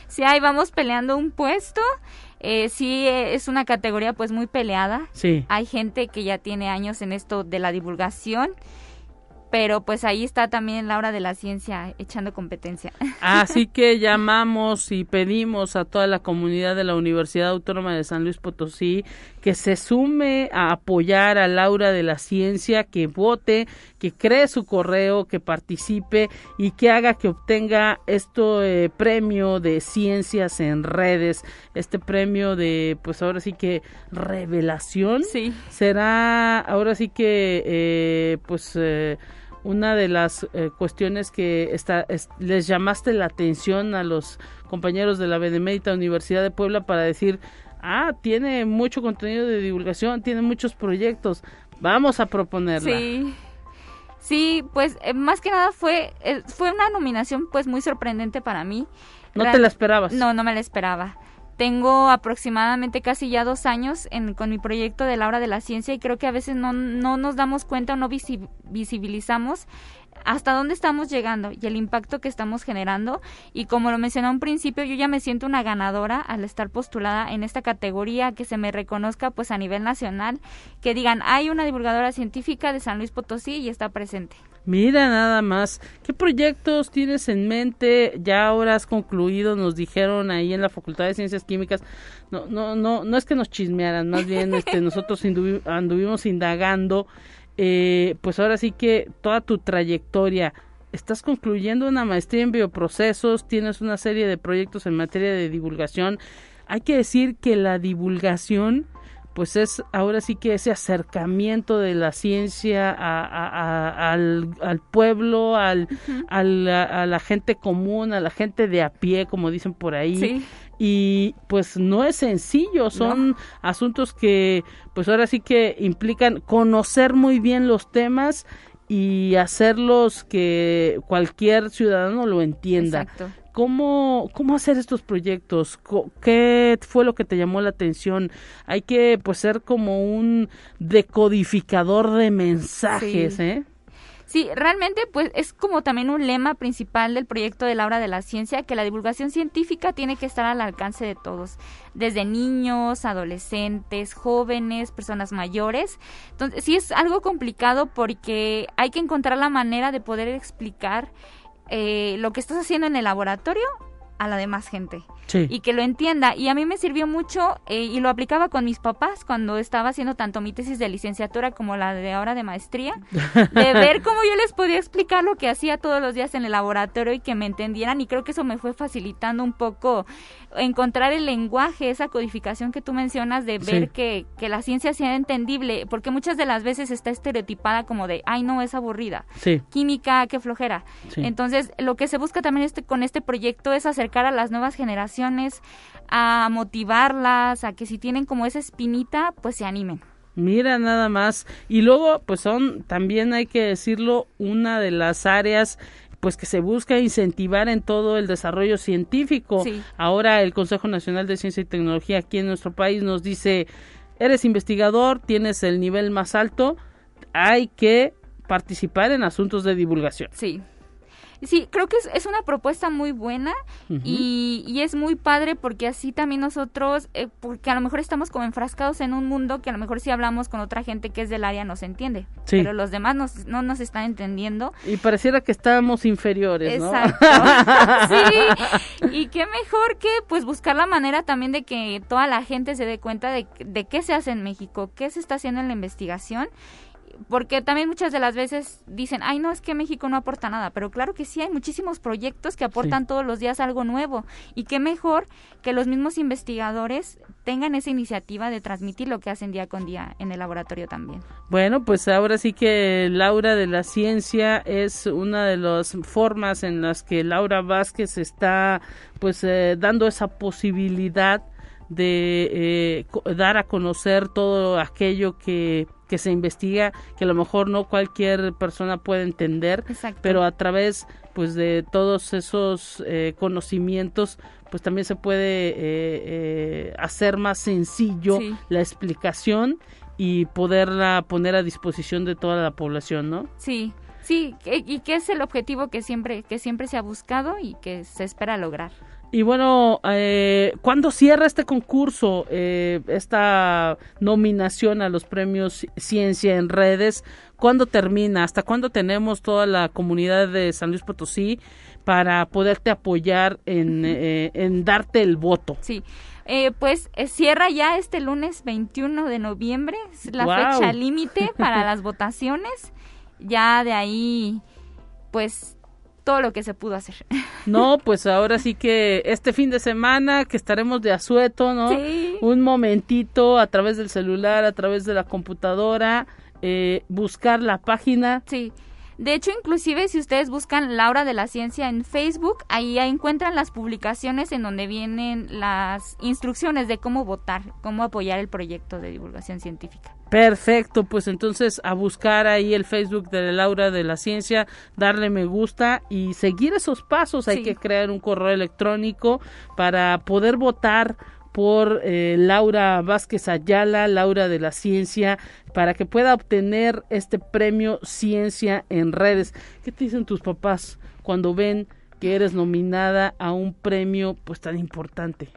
sí, ahí vamos peleando un puesto. Eh, sí, eh, es una categoría pues muy peleada. Sí. Hay gente que ya tiene años en esto de la divulgación, pero pues ahí está también la hora de la ciencia echando competencia. [LAUGHS] Así que llamamos y pedimos a toda la comunidad de la Universidad Autónoma de San Luis Potosí que se sume a apoyar a Laura de la Ciencia, que vote, que cree su correo, que participe y que haga que obtenga este premio de ciencias en redes, este premio de, pues ahora sí que revelación. Sí. Será ahora sí que, eh, pues... eh, una de las eh, cuestiones que está, es- les llamaste la atención a los compañeros de la Benemérita Universidad de Puebla para decir, ah, tiene mucho contenido de divulgación, tiene muchos proyectos, vamos a proponerla. Sí. Sí, pues eh, más que nada fue eh, fue una nominación pues muy sorprendente para mí. ¿No Real- te la esperabas? No, no me la esperaba. Tengo aproximadamente casi ya dos años en, con mi proyecto de la hora de la ciencia y creo que a veces no, no nos damos cuenta o no visi- visibilizamos hasta dónde estamos llegando y el impacto que estamos generando. Y como lo mencioné a un principio, yo ya me siento una ganadora al estar postulada en esta categoría, que se me reconozca pues a nivel nacional, que digan, hay una divulgadora científica de San Luis Potosí y está presente. Mira nada más, ¿qué proyectos tienes en mente? Ya ahora has concluido, nos dijeron ahí en la Facultad de Ciencias Químicas. No, no, no, no es que nos chismearan, más bien este, [LAUGHS] nosotros anduvimos indagando. Eh, pues ahora sí que toda tu trayectoria. Estás concluyendo una maestría en bioprocesos, tienes una serie de proyectos en materia de divulgación. Hay que decir que la divulgación pues es ahora sí que ese acercamiento de la ciencia a- a- a- al, al pueblo, al, al- a, la gente común, a la gente de a pie, como dicen por ahí. Sí. Y pues no es sencillo, son asuntos que pues ahora sí que implican conocer muy bien los temas y hacerlos que cualquier ciudadano lo entienda. Exacto. ¿Cómo, ¿Cómo hacer estos proyectos? ¿Qué fue lo que te llamó la atención? Hay que pues ser como un decodificador de mensajes, Sí. ¿eh? Sí, realmente pues es como también un lema principal del proyecto de la hora de la ciencia, que la divulgación científica tiene que estar al alcance de todos, desde niños, adolescentes, jóvenes, personas mayores. Entonces sí es algo complicado porque hay que encontrar la manera de poder explicar eh, lo que estás haciendo en el laboratorio a la demás gente Sí. y que lo entienda. Y a mí me sirvió mucho eh, y lo aplicaba con mis papás cuando estaba haciendo tanto mi tesis de licenciatura como la de ahora de maestría, de [LAUGHS] ver cómo yo les podía explicar lo que hacía todos los días en el laboratorio y que me entendieran. Y creo que eso me fue facilitando un poco encontrar el lenguaje, esa codificación que tú mencionas de ver Sí. que, que la ciencia sea entendible, porque muchas de las veces está estereotipada como de, ay, no, es aburrida Sí. química, qué flojera. Entonces, lo que se busca también este, con este proyecto es acercar a las nuevas generaciones, a motivarlas, a que si tienen como esa espinita, pues se animen. Mira nada más. Y luego, pues son, también hay que decirlo, una de las áreas pues que se busca incentivar en todo el desarrollo científico. Sí. Ahora el Consejo Nacional de Ciencia y Tecnología aquí en nuestro país nos dice, eres investigador, tienes el nivel más alto, hay que participar en asuntos de divulgación. Sí. Sí, creo que es, es una propuesta muy buena y, y, es muy padre porque así también nosotros, eh, porque a lo mejor estamos como enfrascados en un mundo que a lo mejor si hablamos con otra gente que es del área nos entiende, sí. pero los demás nos, no nos están entendiendo. Y pareciera que estamos inferiores, ¿no? Exacto. [LAUGHS] sí, y qué mejor que pues buscar la manera también de que toda la gente se dé cuenta de, de qué se hace en México, qué se está haciendo en la investigación porque también muchas de las veces dicen, ay, no, es que México no aporta nada, pero claro que sí, hay muchísimos proyectos que aportan todos los días algo nuevo y qué mejor que los mismos investigadores tengan esa iniciativa de transmitir lo que hacen día con día en el laboratorio también. Bueno, pues ahora sí que Laura de la Ciencia es una de las formas en las que Laura Vázquez está pues eh, dando esa posibilidad de eh, dar a conocer todo aquello que que se investiga que a lo mejor no cualquier persona puede entender pero a través pues de todos esos eh, conocimientos pues también se puede eh, eh, hacer más sencillo la explicación y poderla poner a disposición de toda la población no sí sí y que es el objetivo que siempre que siempre se ha buscado y que se espera lograr y bueno, eh, ¿cuándo cierra este concurso, eh, esta nominación a los premios Ciencia en Redes? ¿Cuándo termina? ¿Hasta cuándo tenemos toda la comunidad de San Luis Potosí para poderte apoyar en, eh, en darte el voto? Sí. Eh, pues eh, cierra ya este lunes 21 de noviembre, es la fecha límite para las [LAUGHS] votaciones. Ya de ahí, pues todo lo que se pudo hacer. [LAUGHS] No, pues ahora sí que este fin de semana que estaremos de asueto, ¿no? Sí. Un momentito a través del celular, a través de la computadora, eh, buscar la página. Sí. De hecho, inclusive si ustedes buscan Laura de la Ciencia en Facebook, ahí encuentran las publicaciones en donde vienen las instrucciones de cómo votar, cómo apoyar el proyecto de divulgación científica. Perfecto, pues entonces a buscar ahí el Facebook de Laura de la Ciencia, darle me gusta y seguir esos pasos. Hay que crear un correo electrónico para poder votar por eh, Laura Vázquez Ayala, Laura de la Ciencia, para que pueda obtener este premio Ciencia en redes. ¿Qué te dicen tus papás cuando ven que eres nominada a un premio pues tan importante?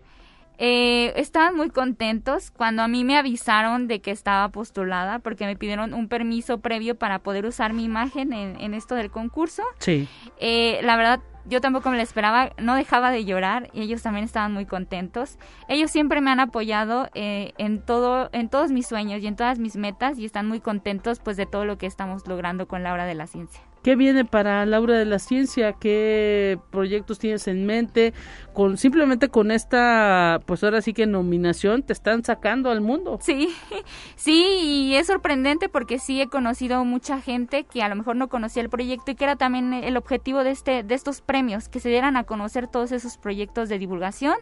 Eh, estaban muy contentos cuando a mí me avisaron de que estaba postulada porque me pidieron un permiso previo para poder usar mi imagen en, esto del concurso. Sí. Eh, la verdad, yo tampoco me lo esperaba, no dejaba de llorar y ellos también estaban muy contentos. Ellos siempre me han apoyado eh, en todo, en todos mis sueños y en todas mis metas y están muy contentos pues de todo lo que estamos logrando con la hora de la ciencia. ¿Qué viene para Laura de la Ciencia? ¿Qué proyectos tienes en mente? Con simplemente con esta, pues ahora sí que nominación te están sacando al mundo. Sí, [LAUGHS] sí, y es sorprendente porque sí he conocido mucha gente que a lo mejor no conocía el proyecto y que era también el objetivo de este, de estos premios, que se dieran a conocer todos esos proyectos de divulgación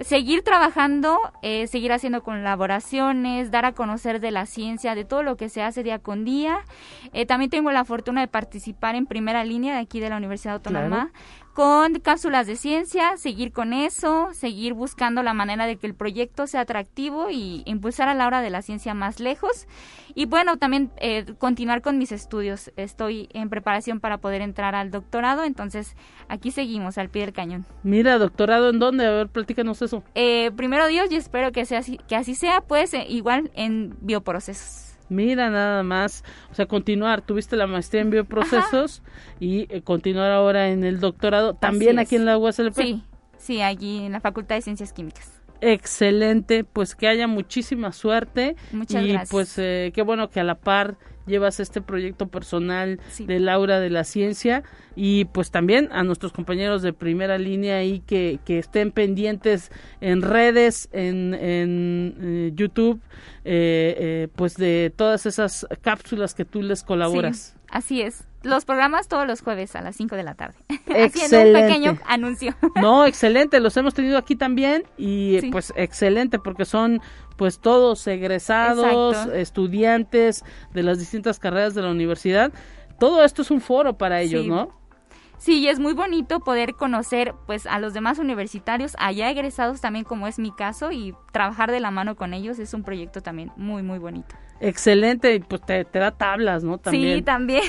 seguir trabajando, eh, seguir haciendo colaboraciones, dar a conocer de la ciencia, de todo lo que se hace día con día. Eh, también tengo la fortuna de participar en primera línea de aquí de la Universidad Autónoma con cápsulas de ciencia, seguir con eso, seguir buscando la manera de que el proyecto sea atractivo y impulsar a la hora de la ciencia más lejos. Y bueno, también eh, continuar con mis estudios. Estoy en preparación para poder entrar al doctorado, entonces aquí seguimos al pie del cañón. Mira, doctorado en dónde? A ver, platícanos eso. Eh, primero Dios, y espero que, sea así, que así sea, pues eh, igual en bioprocesos. Mira nada más, o sea, continuar, tuviste la maestría en bioprocesos y eh, continuar ahora en el doctorado, también aquí en la USLP. Sí, sí, allí en la Facultad de Ciencias Químicas. Excelente, pues que haya muchísima suerte Muchas y gracias. pues eh, qué bueno que a la par llevas este proyecto personal de Laura de la Ciencia y pues también a nuestros compañeros de primera línea ahí que, que estén pendientes en redes, en, en eh, YouTube, eh, eh, pues de todas esas cápsulas que tú les colaboras. Sí, así es. Los programas todos los jueves a las 5 de la tarde. [LAUGHS] Excelente. Haciendo un pequeño anuncio. [LAUGHS] No, excelente, los hemos tenido aquí también y sí. pues excelente porque son pues todos egresados, Exacto. estudiantes de las distintas carreras de la universidad. Todo esto es un foro para ellos, sí. ¿no? Sí, y es muy bonito poder conocer pues a los demás universitarios, allá egresados también como es mi caso y trabajar de la mano con ellos es un proyecto también muy muy bonito. Excelente, y pues te, da tablas, ¿no? También. Sí, también.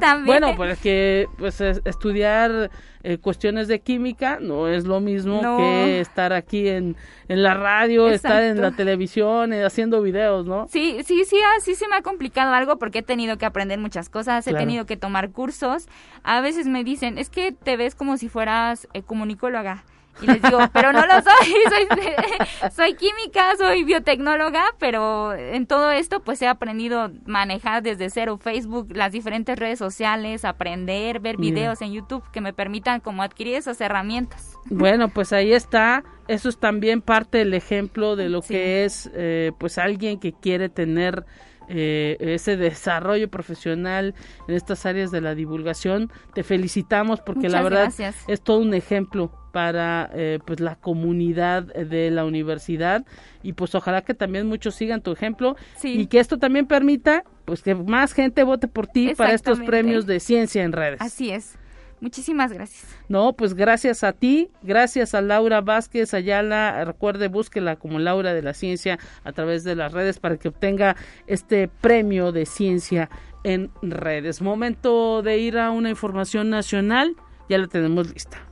también. [LAUGHS] [LAUGHS] bueno, pues que pues estudiar eh, cuestiones de química no es lo mismo que estar aquí en, en la radio, estar en la televisión, eh, haciendo videos, ¿no? Sí, sí, sí, así se me ha complicado algo porque he tenido que aprender muchas cosas, he tenido que tomar cursos. A veces me dicen, es que te ves como si fueras eh, comunicóloga. Y les digo, pero no lo soy, [LAUGHS] soy, [LAUGHS] soy, química, soy biotecnóloga, pero en todo esto pues he aprendido a manejar desde cero Facebook, las diferentes redes sociales, aprender, ver videos en YouTube que me permitan como adquirir esas herramientas. [LAUGHS] Bueno, pues ahí está, eso es también parte del ejemplo de lo que es eh, pues alguien que quiere tener eh, ese desarrollo profesional en estas áreas de la divulgación. Te felicitamos porque la verdad es todo un ejemplo para eh, pues la comunidad de la universidad y pues ojalá que también muchos sigan tu ejemplo y que esto también permita pues que más gente vote por ti para estos premios de ciencia en redes. Así es. Muchísimas gracias. No, pues gracias a ti, gracias a Laura Vázquez Ayala. Recuerde, búsquela como Laura de la Ciencia a través de las redes para que obtenga este premio de ciencia en redes. Momento de ir a una información nacional, ya la tenemos lista.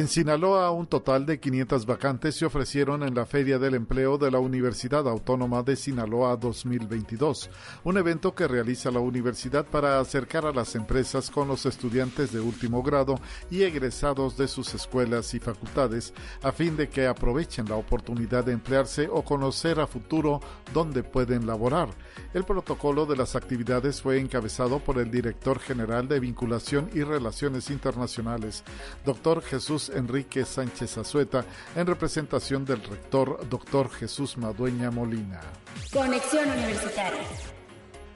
En Sinaloa, un total de 500 vacantes se ofrecieron en la Feria del Empleo de la Universidad Autónoma de Sinaloa 2022, un evento que realiza la universidad para acercar a las empresas con los estudiantes de último grado y egresados de sus escuelas y facultades, a fin de que aprovechen la oportunidad de emplearse o conocer a futuro dónde pueden laborar. El protocolo de las actividades fue encabezado por el director general de Vinculación y Relaciones Internacionales, doctor Jesús Enrique Sánchez Azueta, en representación del rector doctor Jesús Madueña Molina. Conexión Universitaria.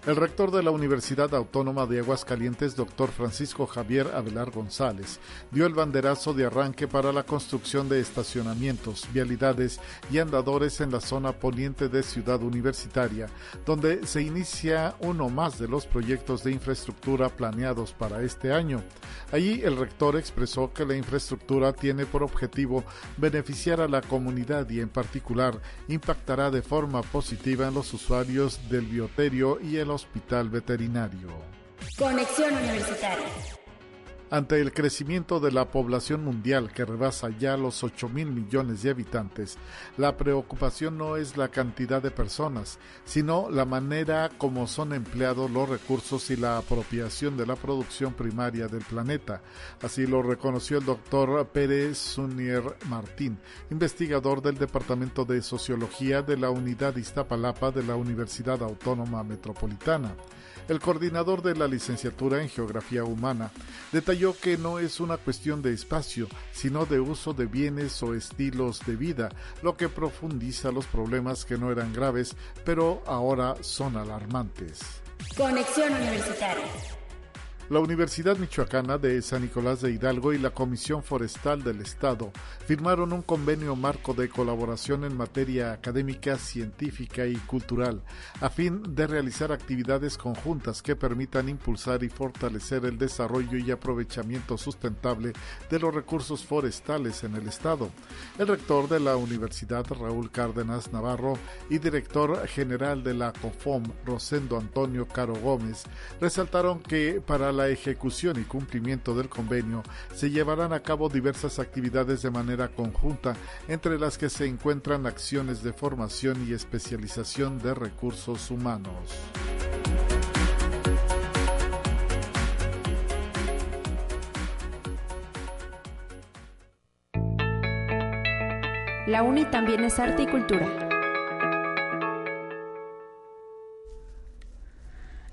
El rector de la Universidad Autónoma de Aguascalientes, doctor Francisco Javier Avelar González, dio el banderazo de arranque para la construcción de estacionamientos, vialidades y andadores en la zona poniente de Ciudad Universitaria, donde se inicia uno más de los proyectos de infraestructura planeados para este año. Allí el rector expresó que la infraestructura tiene por objetivo beneficiar a la comunidad y en particular impactará de forma positiva en los usuarios del bioterio y el hospital veterinario. Conexión Universitaria. Ante el crecimiento de la población mundial que rebasa ya los 8 mil millones de habitantes, la preocupación no es la cantidad de personas, sino la manera como son empleados los recursos y la apropiación de la producción primaria del planeta. Así lo reconoció el doctor Pérez Sunier Martín, investigador del Departamento de Sociología de la Unidad Iztapalapa de la Universidad Autónoma Metropolitana el coordinador de la licenciatura en Geografía Humana, detalló que no es una cuestión de espacio, sino de uso de bienes o estilos de vida, lo que profundiza los problemas que no eran graves, pero ahora son alarmantes. Conexión Universitaria. La Universidad Michoacana de San Nicolás de Hidalgo y la Comisión Forestal del Estado firmaron un convenio marco de colaboración en materia académica, científica y cultural, a fin de realizar actividades conjuntas que permitan impulsar y fortalecer el desarrollo y aprovechamiento sustentable de los recursos forestales en el Estado. El rector de la Universidad, Raúl Cárdenas Navarro, y director general de la COFOM, Rosendo Antonio Caro Gómez, resaltaron que para la ejecución y cumplimiento del convenio se llevarán a cabo diversas actividades de manera conjunta, entre las que se encuentran acciones de formación y especialización de recursos humanos. La UNI también es arte y cultura.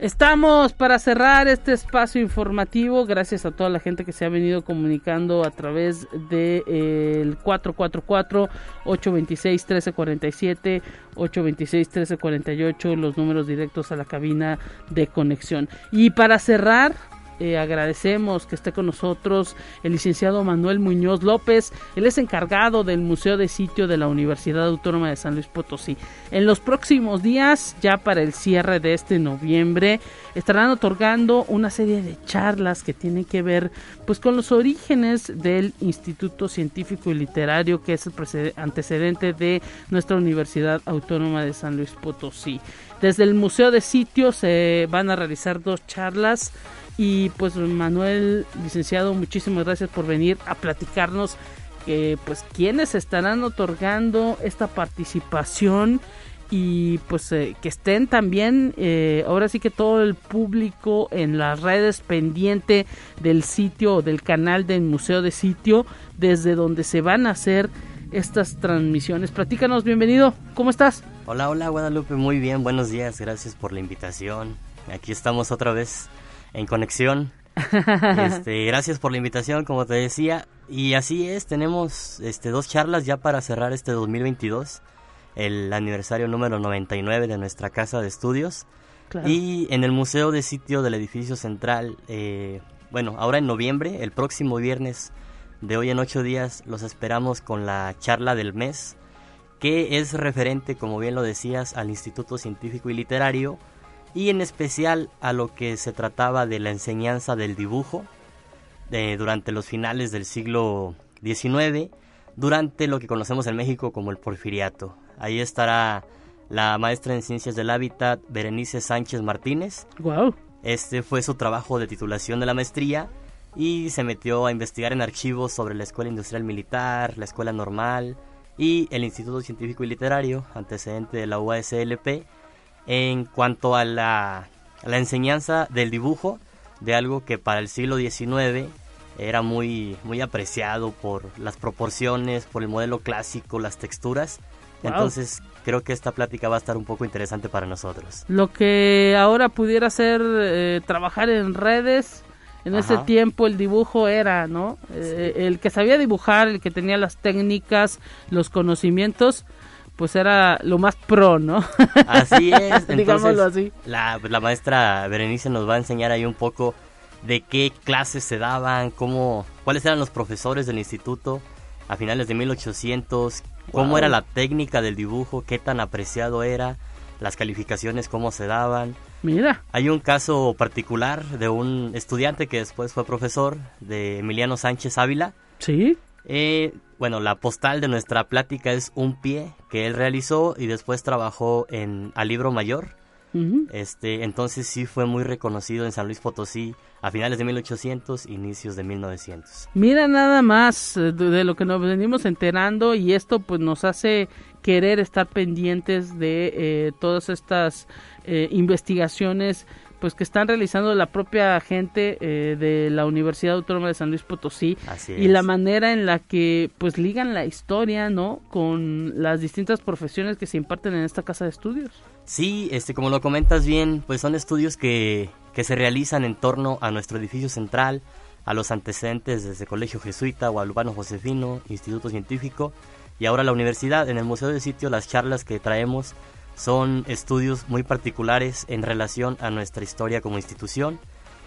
Estamos para cerrar este espacio informativo, gracias a toda la gente que se ha venido comunicando a través del de, 444-826-1347, 826-1348, los números directos a la cabina de conexión. Y para cerrar, eh, agradecemos que esté con nosotros el licenciado Manuel Muñoz López. Él es encargado del Museo de Sitio de la Universidad Autónoma de San Luis Potosí. En los próximos días, ya para el cierre de este noviembre, estarán otorgando una serie de charlas que tienen que ver pues con los orígenes del Instituto Científico y Literario que es el antecedente de nuestra Universidad Autónoma de San Luis Potosí. Desde el Museo de Sitio se van a realizar dos charlas y pues Manuel, licenciado, muchísimas gracias por venir a platicarnos que pues quienes estarán otorgando esta participación y pues eh, que estén también eh, ahora sí que todo el público en las redes pendiente del sitio del canal del museo de sitio desde donde se van a hacer estas transmisiones. Platícanos, bienvenido, ¿cómo estás? Hola, hola Guadalupe, muy bien, buenos días, gracias por la invitación. Aquí estamos otra vez en conexión. [LAUGHS] Este, gracias por la invitación, como te decía. Y así es, tenemos este, dos charlas ya para cerrar este 2022 el aniversario número 99 de nuestra casa de estudios. Y en el Museo de Sitio del Edificio Central, eh, bueno, ahora en noviembre, el próximo viernes de hoy en ocho días, los esperamos con la charla del mes, que es referente, como bien lo decías, al Instituto Científico y Literario y en especial a lo que se trataba de la enseñanza del dibujo de, durante los finales del siglo XIX, durante lo que conocemos en México como el porfiriato. Ahí estará la maestra en Ciencias del Hábitat, Berenice Sánchez Martínez. Wow. Este fue su trabajo de titulación de la maestría y se metió a investigar en archivos sobre la Escuela Industrial Militar, la Escuela Normal y el Instituto Científico y Literario, antecedente de la UASLP, en cuanto a la, a la enseñanza del dibujo de algo que para el siglo XIX era muy, muy apreciado por las proporciones, por el modelo clásico, las texturas entonces creo que esta plática va a estar un poco interesante para nosotros. Lo que ahora pudiera ser eh, trabajar en redes, en ese tiempo el dibujo era, ¿no? Eh, el que sabía dibujar, el que tenía las técnicas, los conocimientos, pues era lo más pro, ¿no? [LAUGHS] Así es, [LAUGHS] digámoslo así. La, la maestra Berenice nos va a enseñar ahí un poco de qué clases se daban, cómo, cuáles eran los profesores del instituto a finales de 1800, cómo era la técnica del dibujo, qué tan apreciado era, las calificaciones, cómo se daban. Mira. Hay un caso particular de un estudiante que después fue profesor, de Emiliano Sánchez Ávila. Sí. Eh, bueno, la postal de nuestra plática es un pie que él realizó y después trabajó en Al Libro Mayor. este, entonces sí fue muy reconocido en San Luis Potosí a finales de 1800, inicios de 1900. Mira nada más eh, de lo que nos venimos enterando y esto pues nos hace querer estar pendientes de eh, todas estas eh, investigaciones pues que están realizando la propia gente de la Universidad Autónoma de San Luis Potosí y la manera en la que pues ligan la historia no con las distintas profesiones que se imparten en esta casa de estudios. Sí este como lo comentas bien pues son estudios que que se realizan en torno a nuestro edificio central, a los antecedentes desde Colegio Jesuita, Guadalupano Josefino, Instituto Científico y ahora la universidad. En el Museo del Sitio las charlas que traemos son estudios muy particulares en relación a nuestra historia como institución.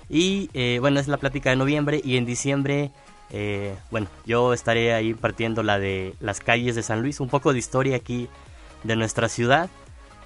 Y eh, bueno, es la plática de noviembre y en diciembre, eh, bueno, yo estaré ahí partiendo la de las calles de San Luis, un poco de historia aquí de nuestra ciudad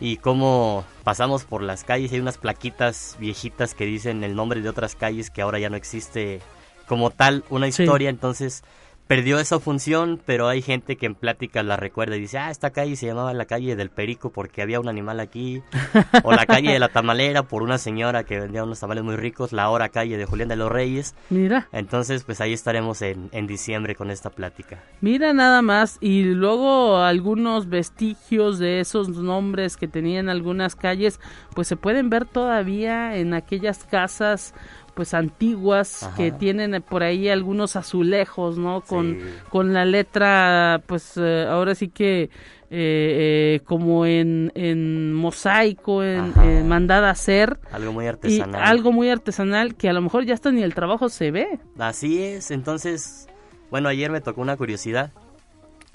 y cómo pasamos por las calles. Hay unas plaquitas viejitas que dicen el nombre de otras calles que ahora ya no existe como tal una historia, entonces perdió esa función, pero hay gente que en plática la recuerda y dice, ah, esta calle se llamaba la calle del Perico porque había un animal aquí, [LAUGHS] o la calle de la tamalera por una señora que vendía unos tamales muy ricos, la ahora calle de Julián de los Reyes. Mira. Entonces, pues ahí estaremos en, en diciembre con esta plática. Mira nada más, y luego algunos vestigios de esos nombres que tenían algunas calles, pues se pueden ver todavía en aquellas casas pues antiguas que tienen por ahí algunos azulejos, ¿no? Con, con la letra, pues eh, ahora sí que eh, eh, como en, en mosaico, en, mandada a hacer. Algo muy artesanal. algo muy artesanal que a lo mejor ya hasta ni el trabajo se ve. Así es, entonces, bueno, ayer me tocó una curiosidad.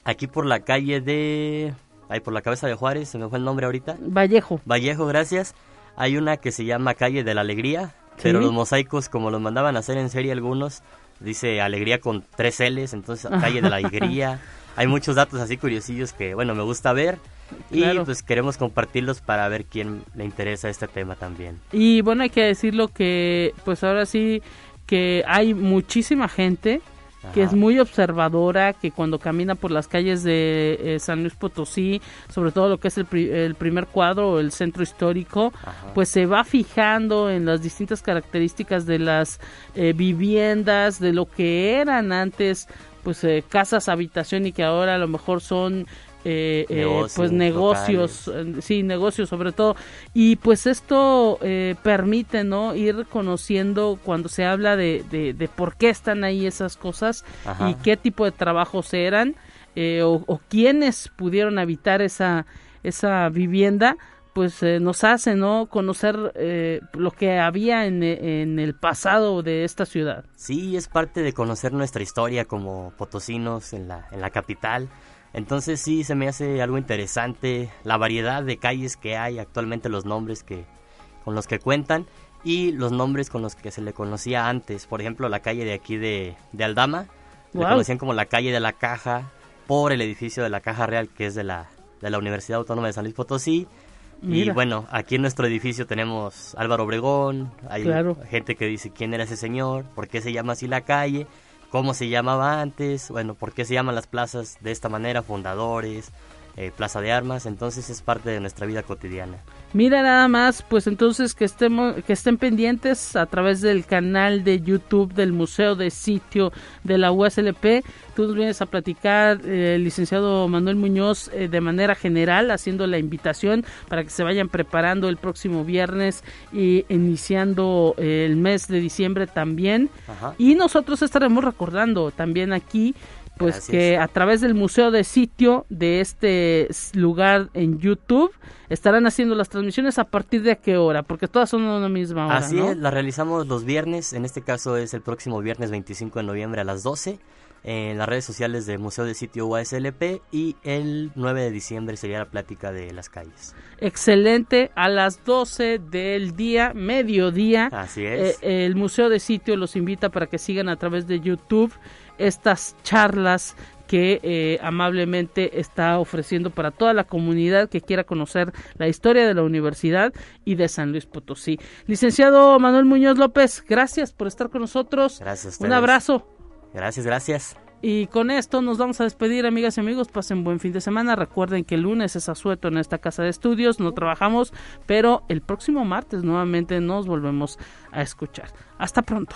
Aquí por la calle de... Ahí por la cabeza de Juárez, se me fue el nombre ahorita. Vallejo. Vallejo, gracias. Hay una que se llama Calle de la Alegría pero los mosaicos, como los mandaban a hacer en serie algunos, dice alegría con tres L's, entonces [LAUGHS] calle de la alegría. Hay muchos datos así curiosillos que, bueno, me gusta ver y Claro. pues queremos compartirlos para ver quién le interesa este tema también. Y bueno, hay que decirlo que, pues ahora sí, que hay muchísima gente que es muy observadora, que cuando camina por las calles de eh, San Luis Potosí, sobre todo lo que es el, pri- el primer cuadro el centro histórico, pues se va fijando en las distintas características de las eh, viviendas, de lo que eran antes, pues eh, casas, habitación y que ahora a lo mejor son eh, eh, pues negocios, sí, negocios sobre todo. Y pues esto eh, permite, ¿no? Ir conociendo cuando se habla de, de, de por qué están ahí esas cosas Ajá. y qué tipo de trabajos eran eh, o, o quiénes pudieron habitar esa, esa vivienda pues eh, nos hace no conocer eh, lo que había en, en el pasado de esta ciudad Sí, es parte de conocer nuestra historia como potosinos en la, en la capital. Entonces sí, se me hace algo interesante la variedad de calles que hay actualmente, los nombres que con los que cuentan y los nombres con los que se le conocía antes. Por ejemplo, la calle de aquí de, de Aldama, le Guau. conocían como la calle de la Caja por el edificio de la Caja Real que es de la, de la Universidad Autónoma de San Luis Potosí. Y bueno, aquí en nuestro edificio tenemos Álvaro Obregón, hay Claro. gente que dice quién era ese señor, por qué se llama así la calle, cómo se llamaba antes, bueno, por qué se llaman las plazas de esta manera, fundadores, eh, plaza de armas, entonces es parte de nuestra vida cotidiana. Mira nada más, pues entonces que estemos, que estén pendientes a través del canal de YouTube del Museo de Sitio de la USLP. Tú nos vienes a platicar, eh, el licenciado Manuel Muñoz, eh, de manera general, haciendo la invitación para que se vayan preparando el próximo viernes y iniciando eh, el mes de diciembre también. Ajá. Y nosotros estaremos recordando también aquí pues Gracias. que a través del museo de sitio de este lugar en YouTube estarán haciendo las transmisiones a partir de qué hora, porque todas son a una misma hora, Así ¿no? es, la realizamos los viernes, en este caso es el próximo viernes 25 de noviembre a las 12 en las redes sociales del Museo de Sitio UASLP y el 9 de diciembre sería la plática de las calles. Excelente, a las 12 del día, mediodía. Así es. eh, el Museo de Sitio los invita para que sigan a través de YouTube estas charlas que eh, amablemente está ofreciendo para toda la comunidad que quiera conocer la historia de la universidad y de San Luis Potosí. Licenciado Manuel Muñoz López, gracias por estar con nosotros. Gracias a Un abrazo. Gracias, gracias. Y con esto nos vamos a despedir, amigas y amigos. Pasen buen fin de semana. Recuerden que el lunes es asueto en esta casa de estudios. No trabajamos, pero el próximo martes nuevamente nos volvemos a escuchar. Hasta pronto.